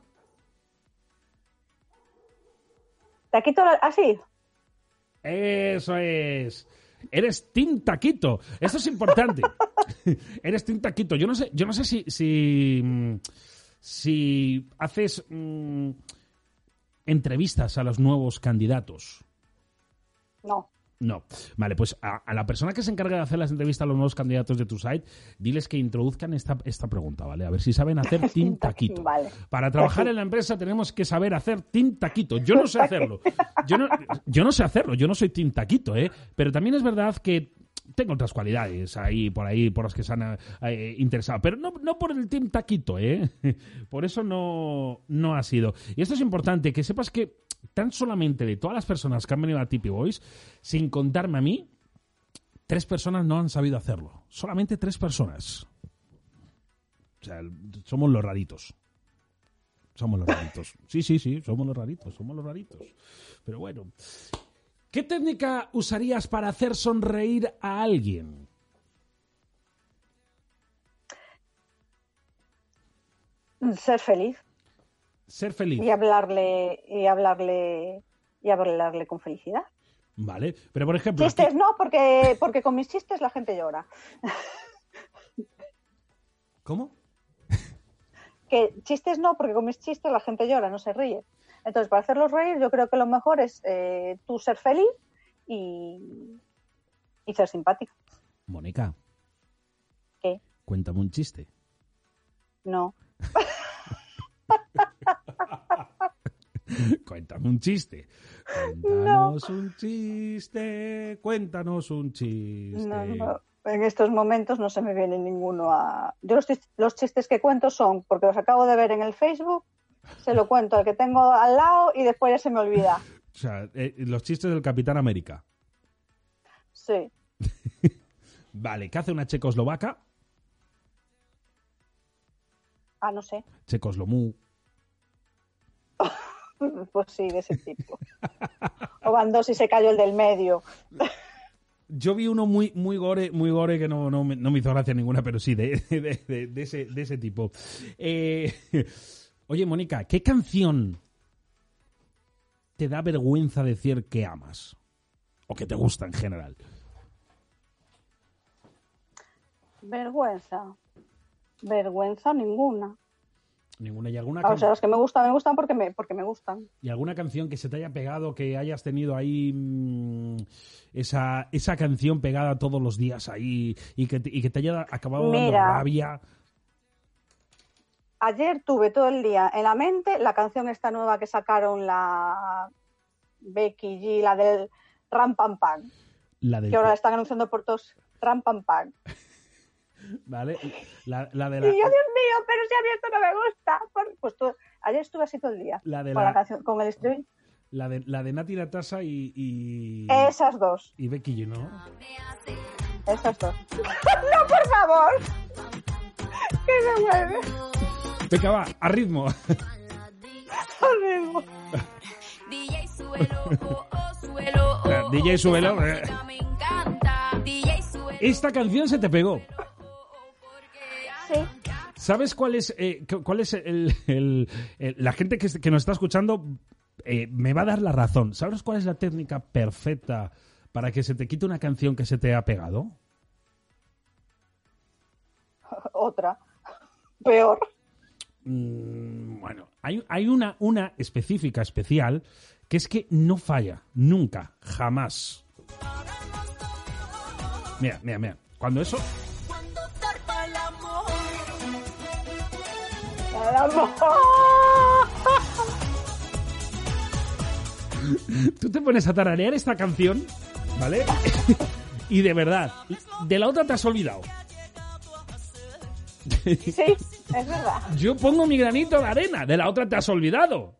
Te quito la... Ah, sí. Eso es. Eres Team Taquito. Esto es importante. <laughs> Eres Team Taquito. Yo no sé, yo no sé si, si, mm, si haces mm, entrevistas a los nuevos candidatos. No. No. Vale, pues a, a la persona que se encarga de hacer las entrevistas a los nuevos candidatos de tu site, diles que introduzcan esta, esta pregunta, ¿vale? A ver si saben hacer <laughs> Team Taquito. Vale. Para trabajar en la empresa tenemos que saber hacer Team Taquito. Yo no sé <laughs> hacerlo. Yo no, yo no sé hacerlo. Yo no soy Team Taquito, ¿eh? Pero también es verdad que tengo otras cualidades ahí, por ahí, por las que se han eh, interesado. Pero no, no por el Team Taquito, ¿eh? <laughs> Por eso no, no ha sido. Y esto es importante, que sepas que tan solamente de todas las personas que han venido a Tipi Boys, sin contarme a mí, tres personas no han sabido hacerlo. Solamente tres personas. O sea, somos los raritos. Somos los raritos. <laughs> Sí, sí, sí, somos los raritos, somos los raritos. Pero bueno. ¿Qué técnica usarías para hacer sonreír a alguien? Ser feliz. Ser feliz. y hablarle y hablarle y hablarle con felicidad. Vale. Pero, por ejemplo... Chistes aquí- no, porque porque con mis chistes la gente llora. ¿Cómo? Que chistes no, porque con mis chistes la gente llora, no se ríe. Entonces, para hacerlos reír, yo creo que lo mejor es eh, tú ser feliz y, y ser simpático. Mónica, ¿Qué? cuéntame un chiste. No. <laughs> <laughs> Cuéntame un chiste. Cuéntanos un chiste. Cuéntanos un chiste. No, no. En estos momentos no se me viene ninguno a. Yo los chistes que cuento son porque los acabo de ver en el Facebook, se lo cuento al que tengo al lado y después ya se me olvida. <laughs> O sea, eh, los chistes del Capitán América. Sí. <laughs> Vale, ¿qué hace una checoslovaca? Ah, no sé. Checoslomu. <laughs> Pues sí, de ese tipo. O van dos y se cayó el del medio. Yo vi uno muy, muy gore, muy gore que no, no, me, no me hizo gracia ninguna, pero sí, de, <laughs> de- de- de ese, de ese tipo. Eh, <laughs> oye, Mónica, ¿qué canción te da vergüenza decir que amas? O que te gusta en general. Vergüenza. Vergüenza ninguna. Ninguna y alguna, Ah, o sea, las que me gustan, me gustan porque me, porque me gustan. y alguna canción que se te haya pegado, que hayas tenido ahí mm, esa, esa canción pegada todos los días ahí y que te, y que te haya acabado dando rabia. Ayer tuve todo el día en la mente la canción esta nueva que sacaron la Becky G, la del Ram Pam Pam, La del, que ahora la están anunciando por todos. Ram Pam Pam. <laughs> ¿vale? La, la de Y la, yo, Dios mío, pero si a mí esto no me gusta. Por- Pues todo- ayer estuve así todo el día. La de con la- la canción, con el estribillo. La de, la de Nati Natasa y, y, Esas dos, y Becky ¿no? esas dos. <laughs> no, por favor. Que se mueve. Venga, va, a ritmo. <laughs> Horrible. DJ suelo, oh, oh, suelo, oh, <laughs> DJ Suelo, eh. DJ suelo. Esta canción se te pegó. ¿Sabes cuál es, eh, cu- cuál es el, el- el- la gente que, que nos está escuchando eh, me va a dar la razón. ¿Sabes cuál es la técnica perfecta para que se te quite una canción que se te ha pegado? <laughs> Otra. Peor. Mm, bueno, hay, hay una, una específica, especial, que es que no falla, nunca, jamás. Mira, mira, mira. Cuando eso, <laughs> tú te pones a tararear esta canción, ¿vale? <laughs> y de verdad, de la otra te has olvidado. Sí, es verdad. Yo pongo mi granito de arena, de la otra te has olvidado.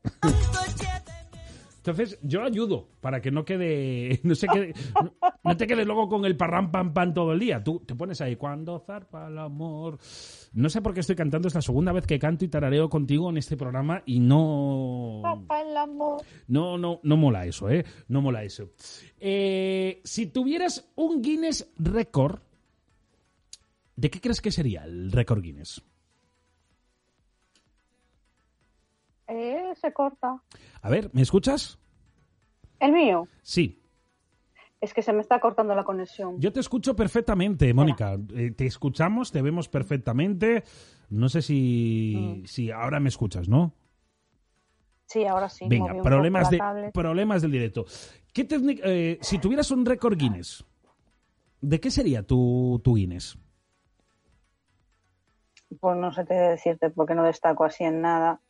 Entonces, yo ayudo para que no quede, <laughs> no se quede, no, no te quedes luego con el parram pam pam todo el día. Tú te pones ahí, cuando zarpa el amor. No sé por qué estoy cantando, es la segunda vez que canto y tarareo contigo en este programa y no, Papá, el amor. no, no, no mola eso, ¿eh? No mola eso. Eh, si tuvieras un Guinness récord, ¿de qué crees que sería el récord Guinness? Eh, se corta. A ver, ¿me escuchas? El mío. Sí, Es que se me está cortando la conexión. yo te escucho perfectamente, Mónica. Eh, te escuchamos, te vemos perfectamente. No sé si, si ahora me escuchas, ¿no? Sí, ahora sí. Venga, problemas, de, problemas del directo. ¿Qué técnica- eh, si tuvieras un récord Guinness, ¿de qué sería tu, tu Guinness? Pues no sé qué decirte porque no destaco así en nada.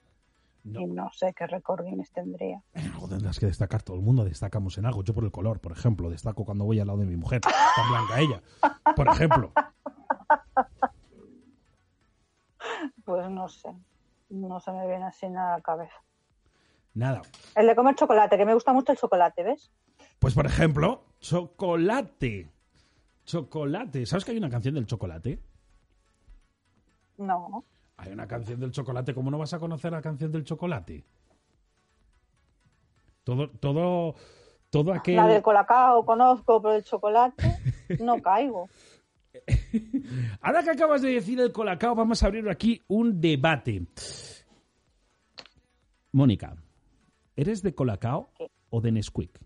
No. Y no sé qué récord Guinness tendría. Algo tendrás que destacar, todo el mundo destacamos en algo. Yo por el color, por ejemplo, destaco cuando voy al lado de mi mujer, tan blanca ella, por ejemplo. Pues no sé. No se me viene así nada a la cabeza. Nada. El de comer chocolate, que me gusta mucho el chocolate, ¿ves? Pues por ejemplo, chocolate. Chocolate. ¿Sabes que hay una canción del chocolate? No. Hay una canción del chocolate. ¿Cómo no vas a conocer la canción del chocolate? Todo, todo, todo aquel. La del colacao conozco, pero el chocolate no <laughs> caigo. Ahora que acabas de decir el colacao, vamos a abrir aquí un debate. Mónica, ¿eres de Colacao ¿Qué? o de Nesquik?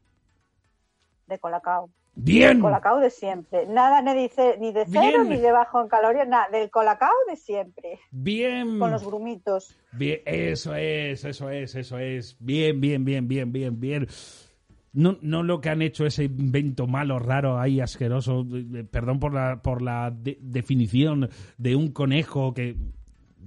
De colacao. ¡Bien! Colacao de siempre. Nada ni dice ni de cero Bien. ni de bajo en calorías, nada. Del colacao de siempre. Bien. Con los grumitos. Bien, eso es, eso es, eso es. Bien, bien, bien, bien, bien, bien. No, no lo que han hecho ese invento malo, raro, ahí asqueroso. eh, Perdón por la, por la de- definición de un conejo que.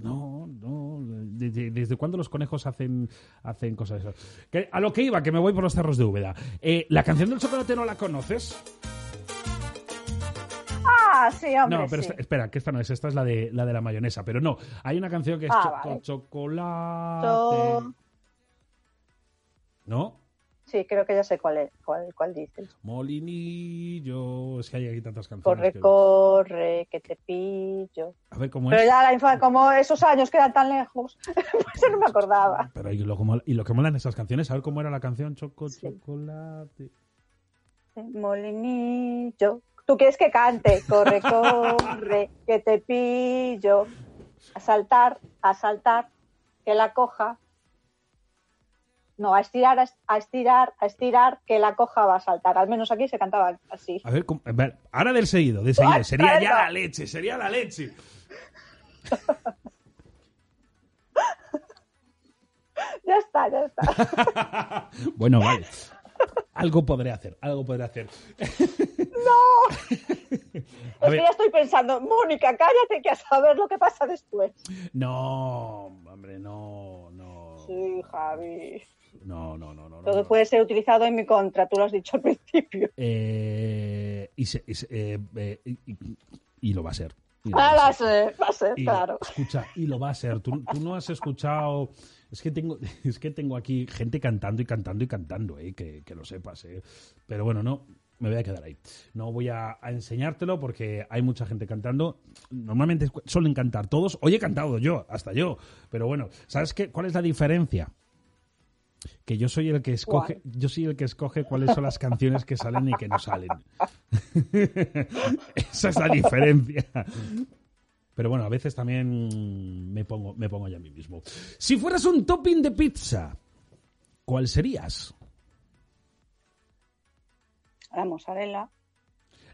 No, no. ¿Desde, desde cuándo los conejos hacen, hacen cosas de esas? Que- a lo que iba, que me voy por los cerros de Úbeda. Eh, ¿La canción del chocolate no la conoces? Ah, sí, hombre. No, pero sí. esta- espera, que esta no es, esta es la de la de la mayonesa, pero no, hay una canción que es Ah, cho- vale. chocolate. Cho- ¿No? Sí, creo que ya sé cuál es, cuál, cuál dices. Molinillo, es que hay aquí tantas canciones. Corre, que- corre, que te pillo. A ver cómo Pero es. ya la infancia, como esos años quedan tan lejos, <laughs> pues no me acordaba. Pero y lo, que mola- y lo que molan esas canciones, a ver cómo era la canción Choco Chocolate. Molinillo. ¿Tú quieres que cante? Corre, <laughs> corre, que te pillo. A saltar, a saltar, que la coja. No, a estirar, a est- a estirar, a estirar, que la coja va a saltar. Al menos aquí se cantaba así. A ver, ahora del seguido, de seguido. Sería ya la leche, sería la leche. <laughs> Ya está, ya está. <laughs> Bueno, vale. Algo podré hacer, algo podré hacer. <laughs> ¡No! Es ver. que ya estoy pensando, Mónica, cállate que a saber lo que pasa después. No, hombre, no, no. Sí, Javi. No, no, no, no. Todo no. puede ser utilizado en mi contra, tú lo has dicho al principio. Eh, y, se- y se- eh, eh, y- y- y lo va a ser. Y lo va Ah, va a ser. ser, va a ser, Y- claro. Escucha, y lo va a ser. Tú, tú no has escuchado. Es que tengo, <laughs> es que tengo aquí gente cantando y cantando y cantando, eh, que, que lo sepas. Eh. Pero bueno, no, me voy a quedar ahí. No voy a, a enseñártelo porque hay mucha gente cantando. Normalmente suelen cantar todos. Hoy he cantado yo, hasta yo. Pero bueno, ¿sabes qué? ¿Cuál es la diferencia? Que yo soy el que escoge, yo soy el que escoge cuáles son las canciones que salen y que no salen. <laughs> Esa es la diferencia. Pero bueno, a veces también me pongo, me pongo ya a mí mismo. Si fueras un topping de pizza, ¿cuál serías? La mozzarella,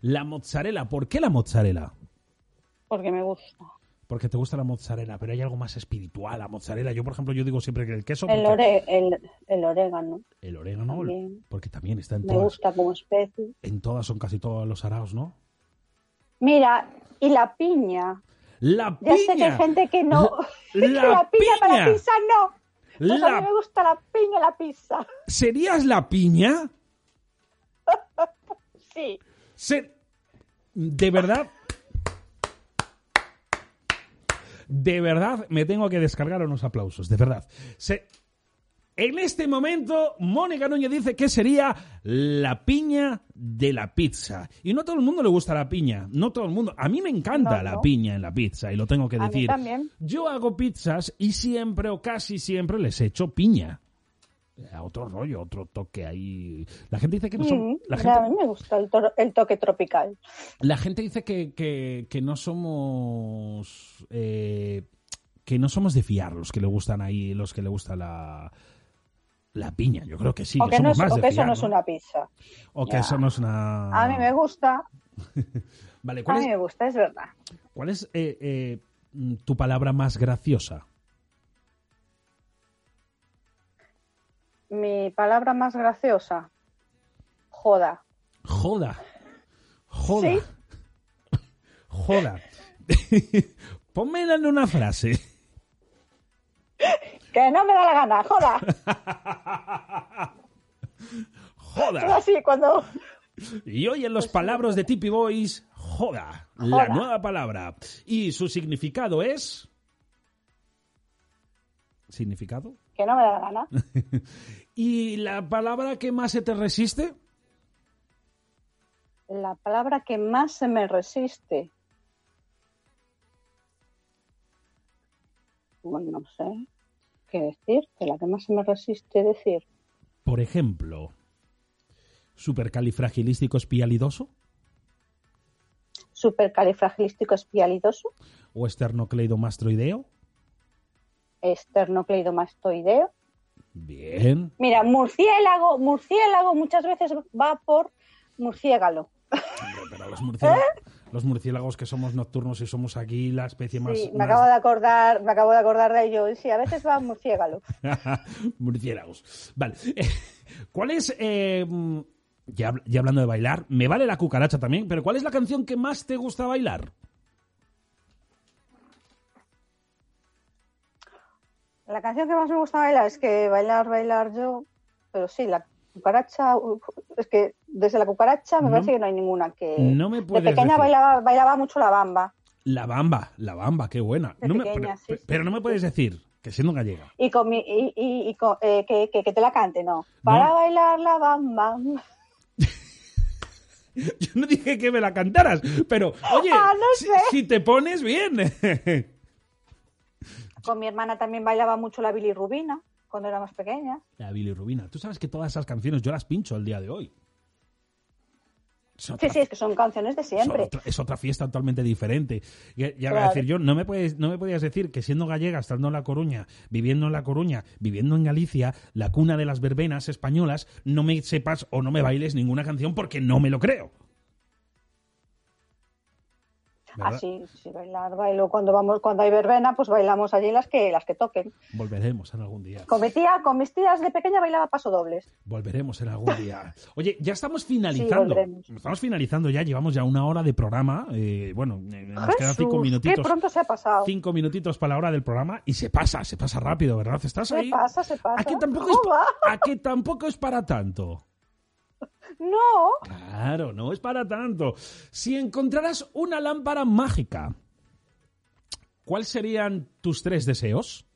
La mozzarella. ¿Por qué la mozzarella? porque me gusta. Porque te gusta la mozzarella, pero hay algo más espiritual, la mozzarella. Yo, por ejemplo, yo digo siempre que el queso... El, porque- ore- el, el orégano, el orégano, también. porque también está en me todas, gusta como especie. en todas, son casi todos los araos, ¿no? Mira, y la piña. La Ya sé que hay piña. gente que no. La <laughs> la piña, para piña. la pizza no. Pues a La- mí me gusta la piña y la pizza. ¿Serías la piña? <laughs> Sí. Se- De verdad. De verdad, me tengo que descargar unos aplausos, de verdad. Se- En este momento, Mónica Núñez dice que sería la piña de la pizza. Y no a todo el mundo le gusta la piña. No todo el mundo. A mí me encanta No, la no. piña en la pizza, y lo tengo que A mí decir. también. Yo hago pizzas y siempre o casi siempre les echo piña. A otro rollo, otro toque ahí. La gente dice que no son. Mm, La gente, A mí me gusta el, toque tropical. la gente dice que, que- que no somos. eh, que no somos de fiar los que le gustan ahí, los que le gusta la. La piña, yo creo que sí, o que somos más o de que eso no es una pizza. O que eso no es una. A mí me gusta. <laughs> Vale, A ¿cuál mí es, me gusta, es verdad. cuál es eh, eh, tu palabra más graciosa? Mi palabra más graciosa. Joda. Joda. Joda. ¿Sí? <laughs> Joda. <laughs> Pónmela en una frase. <laughs> Que no me da la gana, joda. Joda. Pero así, cuando. Y hoy en los palabras de Tippy Boys, joda, la nueva palabra. Y su significado es... ¿Significado? Que no me da la gana. <laughs> ¿Y la palabra que más se te resiste? La palabra que más se me resiste. Bueno, no sé qué decir. Que la que más se me resiste decir. Por ejemplo, supercalifragilístico espialidoso Supercalifragilístico espialidoso. o esternocleidomastroideo. Esternocleidomastoideo. Bien. Mira, murciélago, murciélago muchas veces va por murciégalo. Pero los murciélagos, <laughs> los murciélagos que somos nocturnos y somos aquí la especie más... Sí, me más- acabo de acordar, me acabo de acordar de ello. Sí, a veces va murciégalo. <laughs> Murciélagos. Vale. <laughs> ¿Cuál es, eh, ya, ya hablando de bailar, me vale la cucaracha también, pero ¿cuál es la canción que más te gusta bailar? La canción que más me gusta bailar es que bailar, bailar yo, pero sí, la cucaracha, es que desde la cucaracha me No- parece que no hay ninguna que... no me de puedes pequeña decir. bailaba, bailaba mucho la bamba. La bamba, la bamba, qué buena. De No me- pequeña, pero, sí, sí. pero no me puedes decir que siendo gallega. Y, con mi, y, y- y con- eh, que, que- que te la cante, ¿no? Para bailar la bamba. <laughs> Yo no dije que me la cantaras, pero oye, Ah, no si, sé. si te pones bien. <laughs> Con mi hermana también bailaba mucho la bilirrubina cuando era más pequeña. La bilirrubina. Tú sabes que todas esas canciones yo las pincho el día de hoy. Sí, sí, es que son canciones de es siempre. otra- es otra fiesta totalmente diferente. Ya, ya voy a decir yo, no me, puedes, no me podías decir que siendo gallega, estando en La Coruña, viviendo en La Coruña, viviendo en Galicia, la cuna de las verbenas españolas, no me sepas o no me bailes ninguna canción porque no me lo creo. ¿Verdad? Ah, sí, sí, bailar, bailo. Cuando vamos, cuando hay verbena, pues bailamos allí las que, las que toquen. Volveremos en algún día. Con mi tía, con mis tías de pequeña bailaba pasodobles. Volveremos en algún día. <laughs> Oye, ya estamos finalizando. volveremos. estamos finalizando ya, llevamos ya una hora de programa. eh, bueno, eh, nos quedan cinco Jesús, qué minutitos. pronto se ha pasado. Cinco minutitos para la hora del programa y se pasa, se pasa rápido, ¿verdad? ¿Estás Se ahí? pasa, se pasa. ¿A que tampoco es, ¿Cómo va? a que tampoco es para tanto? No, Claro, no es para tanto. Si encontraras una lámpara mágica, ¿cuáles serían tus tres deseos?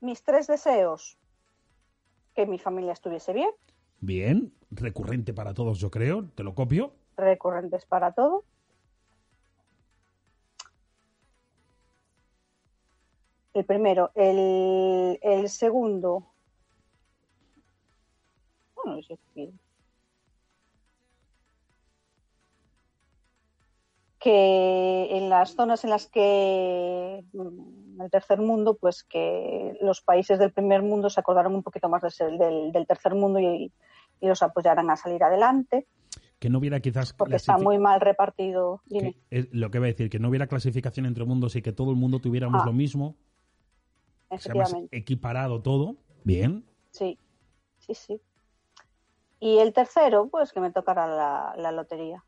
mis tres deseos. Que mi familia estuviese bien, Bien, recurrente para todos, yo creo. Te lo copio. recurrentes para todo. El primero. El, el segundo. Que en las zonas en las que mm, el tercer mundo, pues que los países del primer mundo se acordaron un poquito más del, del tercer mundo y, y los apoyaran a salir adelante, Que no hubiera quizás... porque está muy mal repartido. Dime. que es lo que voy a decir, que no hubiera clasificación entre mundos y que todo el mundo tuviéramos Ah. lo mismo, sea más equiparado todo. Bien. Sí, sí, sí. Y el tercero, pues que me tocara la, la lotería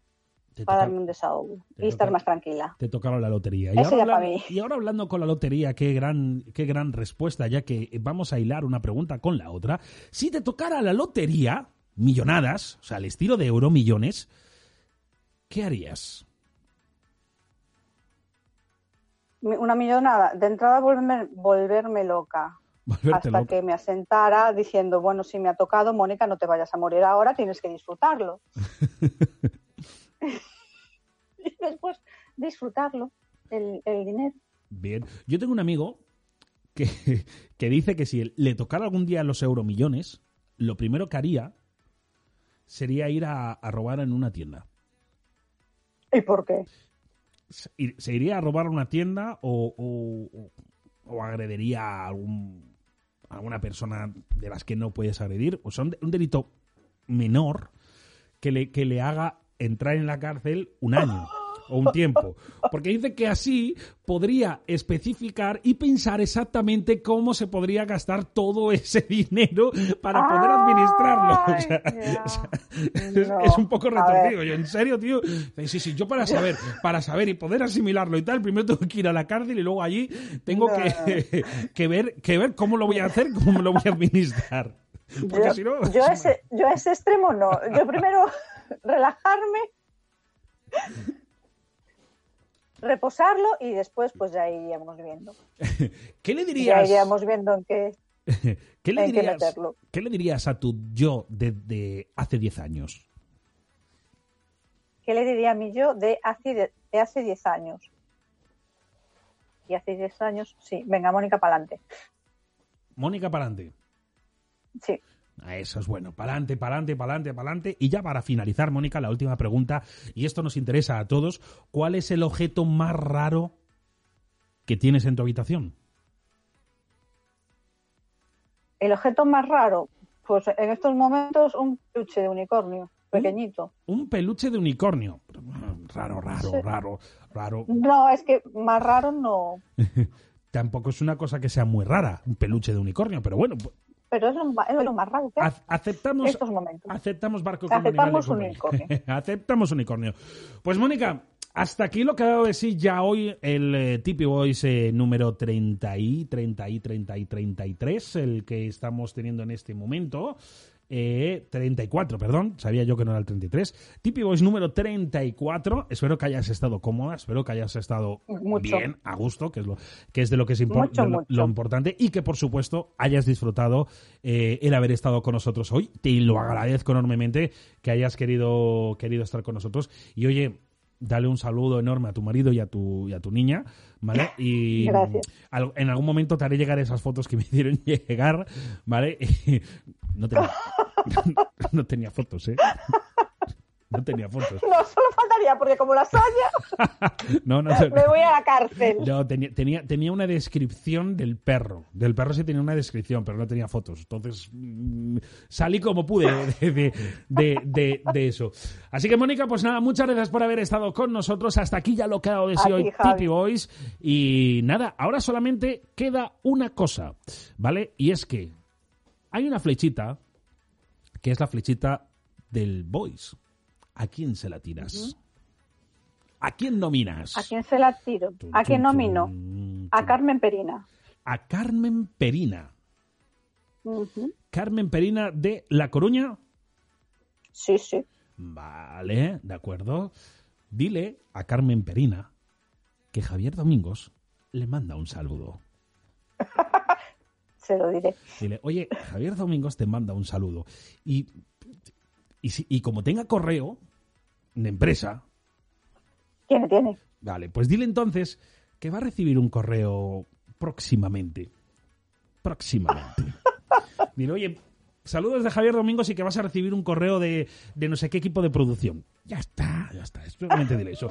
Te, para darme un desahogo y estar más tranquila. te tocaron la lotería. Y ahora, hablando, mí. y ahora hablando con la lotería, qué gran, qué gran respuesta, ya que vamos a hilar una pregunta con la otra. Si te tocara la lotería, millonadas, o sea, al estilo de euro millones, ¿qué harías? Una millonada. De entrada volverme, volverme loca. Volverte hasta que me asentara diciendo, bueno, si me ha tocado, Mónica, no te vayas a morir ahora, tienes que disfrutarlo. <laughs> y después disfrutarlo, el, el dinero. Bien. Yo tengo un amigo que, <laughs> que dice que si le tocara algún día los euromillones, lo primero que haría sería ir a, a robar en una tienda. ¿Y por qué? Se ir- se iría a robar a una tienda o, o- o- o agrediría a, algún, a alguna persona de las que no puedes agredir. O sea, un, un delito menor que le, que le haga entrar en la cárcel un año o un tiempo. Porque dice que así podría especificar y pensar exactamente cómo se podría gastar todo <laughs> ese dinero para poder administrarlo. <laughs> <laughs> O sea, Ay, o sea, ya. es, No, es un poco retorcido. Yo, en serio, tío. Sí, sí, yo para saber, para saber y poder asimilarlo y tal, primero tengo que ir a la cárcel y luego allí tengo No. que, que ver, que ver cómo lo voy a hacer, cómo me lo voy a administrar. Porque Yo, si no, yo ese, yo a ese extremo no. Yo primero relajarme, reposarlo y después pues ya iríamos viendo. <laughs> ¿qué le Ya dirías? iríamos viendo en qué, <laughs> ¿Qué le en qué dirías? meterlo. ¿Qué le dirías a tu yo de, de hace 10 años? ¿Qué le diría a mí yo de hace, de hace 10 años? Y hace 10 años, sí. Venga, Mónica, para adelante. Mónica, para adelante. Sí. Ah, Eso es bueno. Para adelante, para adelante, para adelante, para adelante. Y ya para finalizar, Mónica, la última pregunta, y esto nos interesa a todos. ¿Cuál es el objeto más raro que tienes en tu habitación? El objeto más raro, pues en estos momentos un peluche de unicornio, pequeñito. Un peluche de unicornio. Raro, raro, Sí. raro, raro. No, es que más raro no. <laughs> Tampoco es una cosa que sea muy rara, un peluche de unicornio, pero bueno, Pero es lo, ma- es lo más raro que aceptamos, estos momentos. aceptamos barco como Aceptamos animal de un compañía. <laughs> aceptamos unicornio. Pues Mónica, hasta aquí lo que ha dado de sí ya hoy el eh, Tipi Boys eh, número 30 y 30 y 30 y 33, el que estamos teniendo en este momento. Eh, 34, perdón, sabía yo que no era el 33. Tipi Boys número 34. Espero que hayas estado cómoda, espero que hayas estado Mucho. bien, a gusto, que es lo que es de lo que es impor- Mucho, de lo, mucho. lo importante y que por supuesto hayas disfrutado eh, el haber estado con nosotros hoy. Te lo agradezco enormemente que hayas querido querido estar con nosotros y oye, dale un saludo enorme a tu marido y a tu y a tu niña, ¿vale? <laughs> Y Gracias. en algún momento te haré llegar esas fotos que me hicieron <laughs> llegar, ¿vale? <laughs> no tenía <laughs> no tenía fotos, ¿eh? No tenía fotos. No, solo faltaría, porque como las haya, <laughs> No, no, me voy a la cárcel. no, tenía, tenía, tenía una descripción del perro. Del perro sí tenía una descripción, pero no tenía fotos. Entonces mm, salí como pude de, de- de- eso. Así que, Mónica, pues nada, muchas gracias por haber estado con nosotros. Hasta aquí ya lo que ha dado de sí hoy ti, Javi. Tipi Boys. Y nada, ahora solamente queda una cosa, ¿vale? Y es que hay una flechita que es la flechita del Boys. ¿A quién se la tiras? ¿A quién nominas? ¿A quién se la tiro? ¿A quién nomino? A Carmen Perina. a Carmen Perina. Carmen Perina de La Coruña. Sí, sí. Vale, de acuerdo. Dile a Carmen Perina que Javier Domingos le manda un saludo. Se lo diré. Dile, oye, Javier Domingos te manda un saludo. Y, y, si- y como tenga correo de empresa, ¿Quién tiene? vale, pues dile entonces que va a recibir un correo próximamente. Próximamente. <laughs> Dile, oye, saludos de Javier Domingos y que vas a recibir un correo de, de no sé qué equipo de producción. Ya está, ya está. Simplemente dile eso.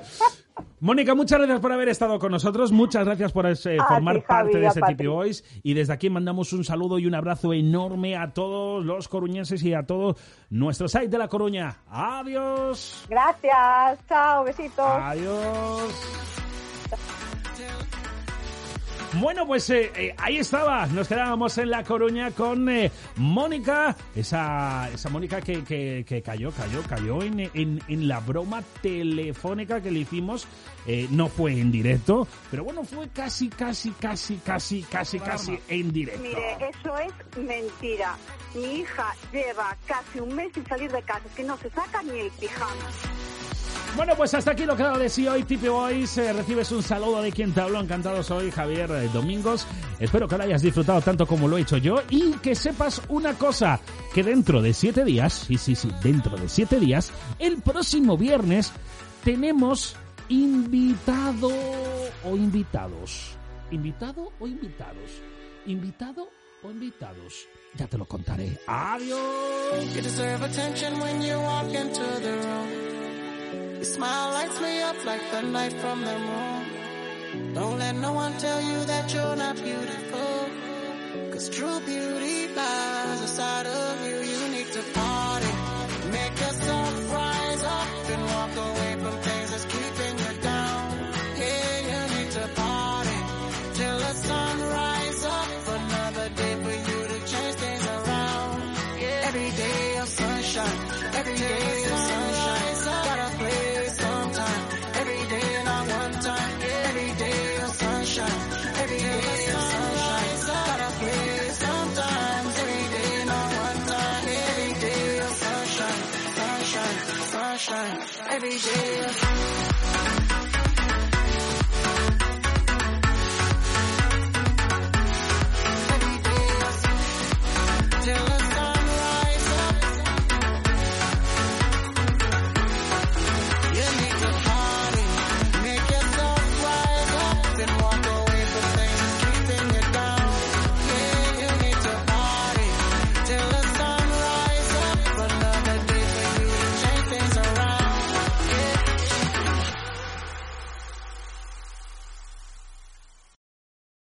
Mónica, muchas gracias por haber estado con nosotros. Muchas gracias por eh, formar ti, Javi, parte de este. Tipi Boys. Y desde aquí mandamos un saludo y un abrazo enorme a todos los coruñeses y a todo nuestro site de La Coruña. Adiós. Gracias. Chao, besitos. Adiós. Bueno, pues eh, eh, ahí estaba. Nos quedábamos en La Coruña con eh, Mónica. Esa, esa Mónica que, que- que cayó, cayó, cayó en, en- en la broma telefónica que le hicimos. Eh, no fue en directo, pero bueno, fue casi, casi, casi, casi, casi, casi en directo. Mire, eso es mentira. Mi hija lleva casi un mes sin salir de casa, es que no se saca ni el pijama. Bueno, pues hasta aquí lo que de sí hoy, Tipi Boys. Eh, recibes un saludo de quien te habló. Encantado soy Javier eh, Domingos. Espero que lo hayas disfrutado tanto como lo he hecho yo. Y que sepas una cosa: que dentro de siete días, sí, sí, sí, dentro de siete días, el próximo viernes, tenemos invitado o invitados. ¿Invitado o invitados? ¿Invitado o invitados? Ya te lo contaré. Adiós. Your smile lights me up like the light from the moon. Don't let no one tell you that you're not beautiful. Cause true beauty lies inside of you. You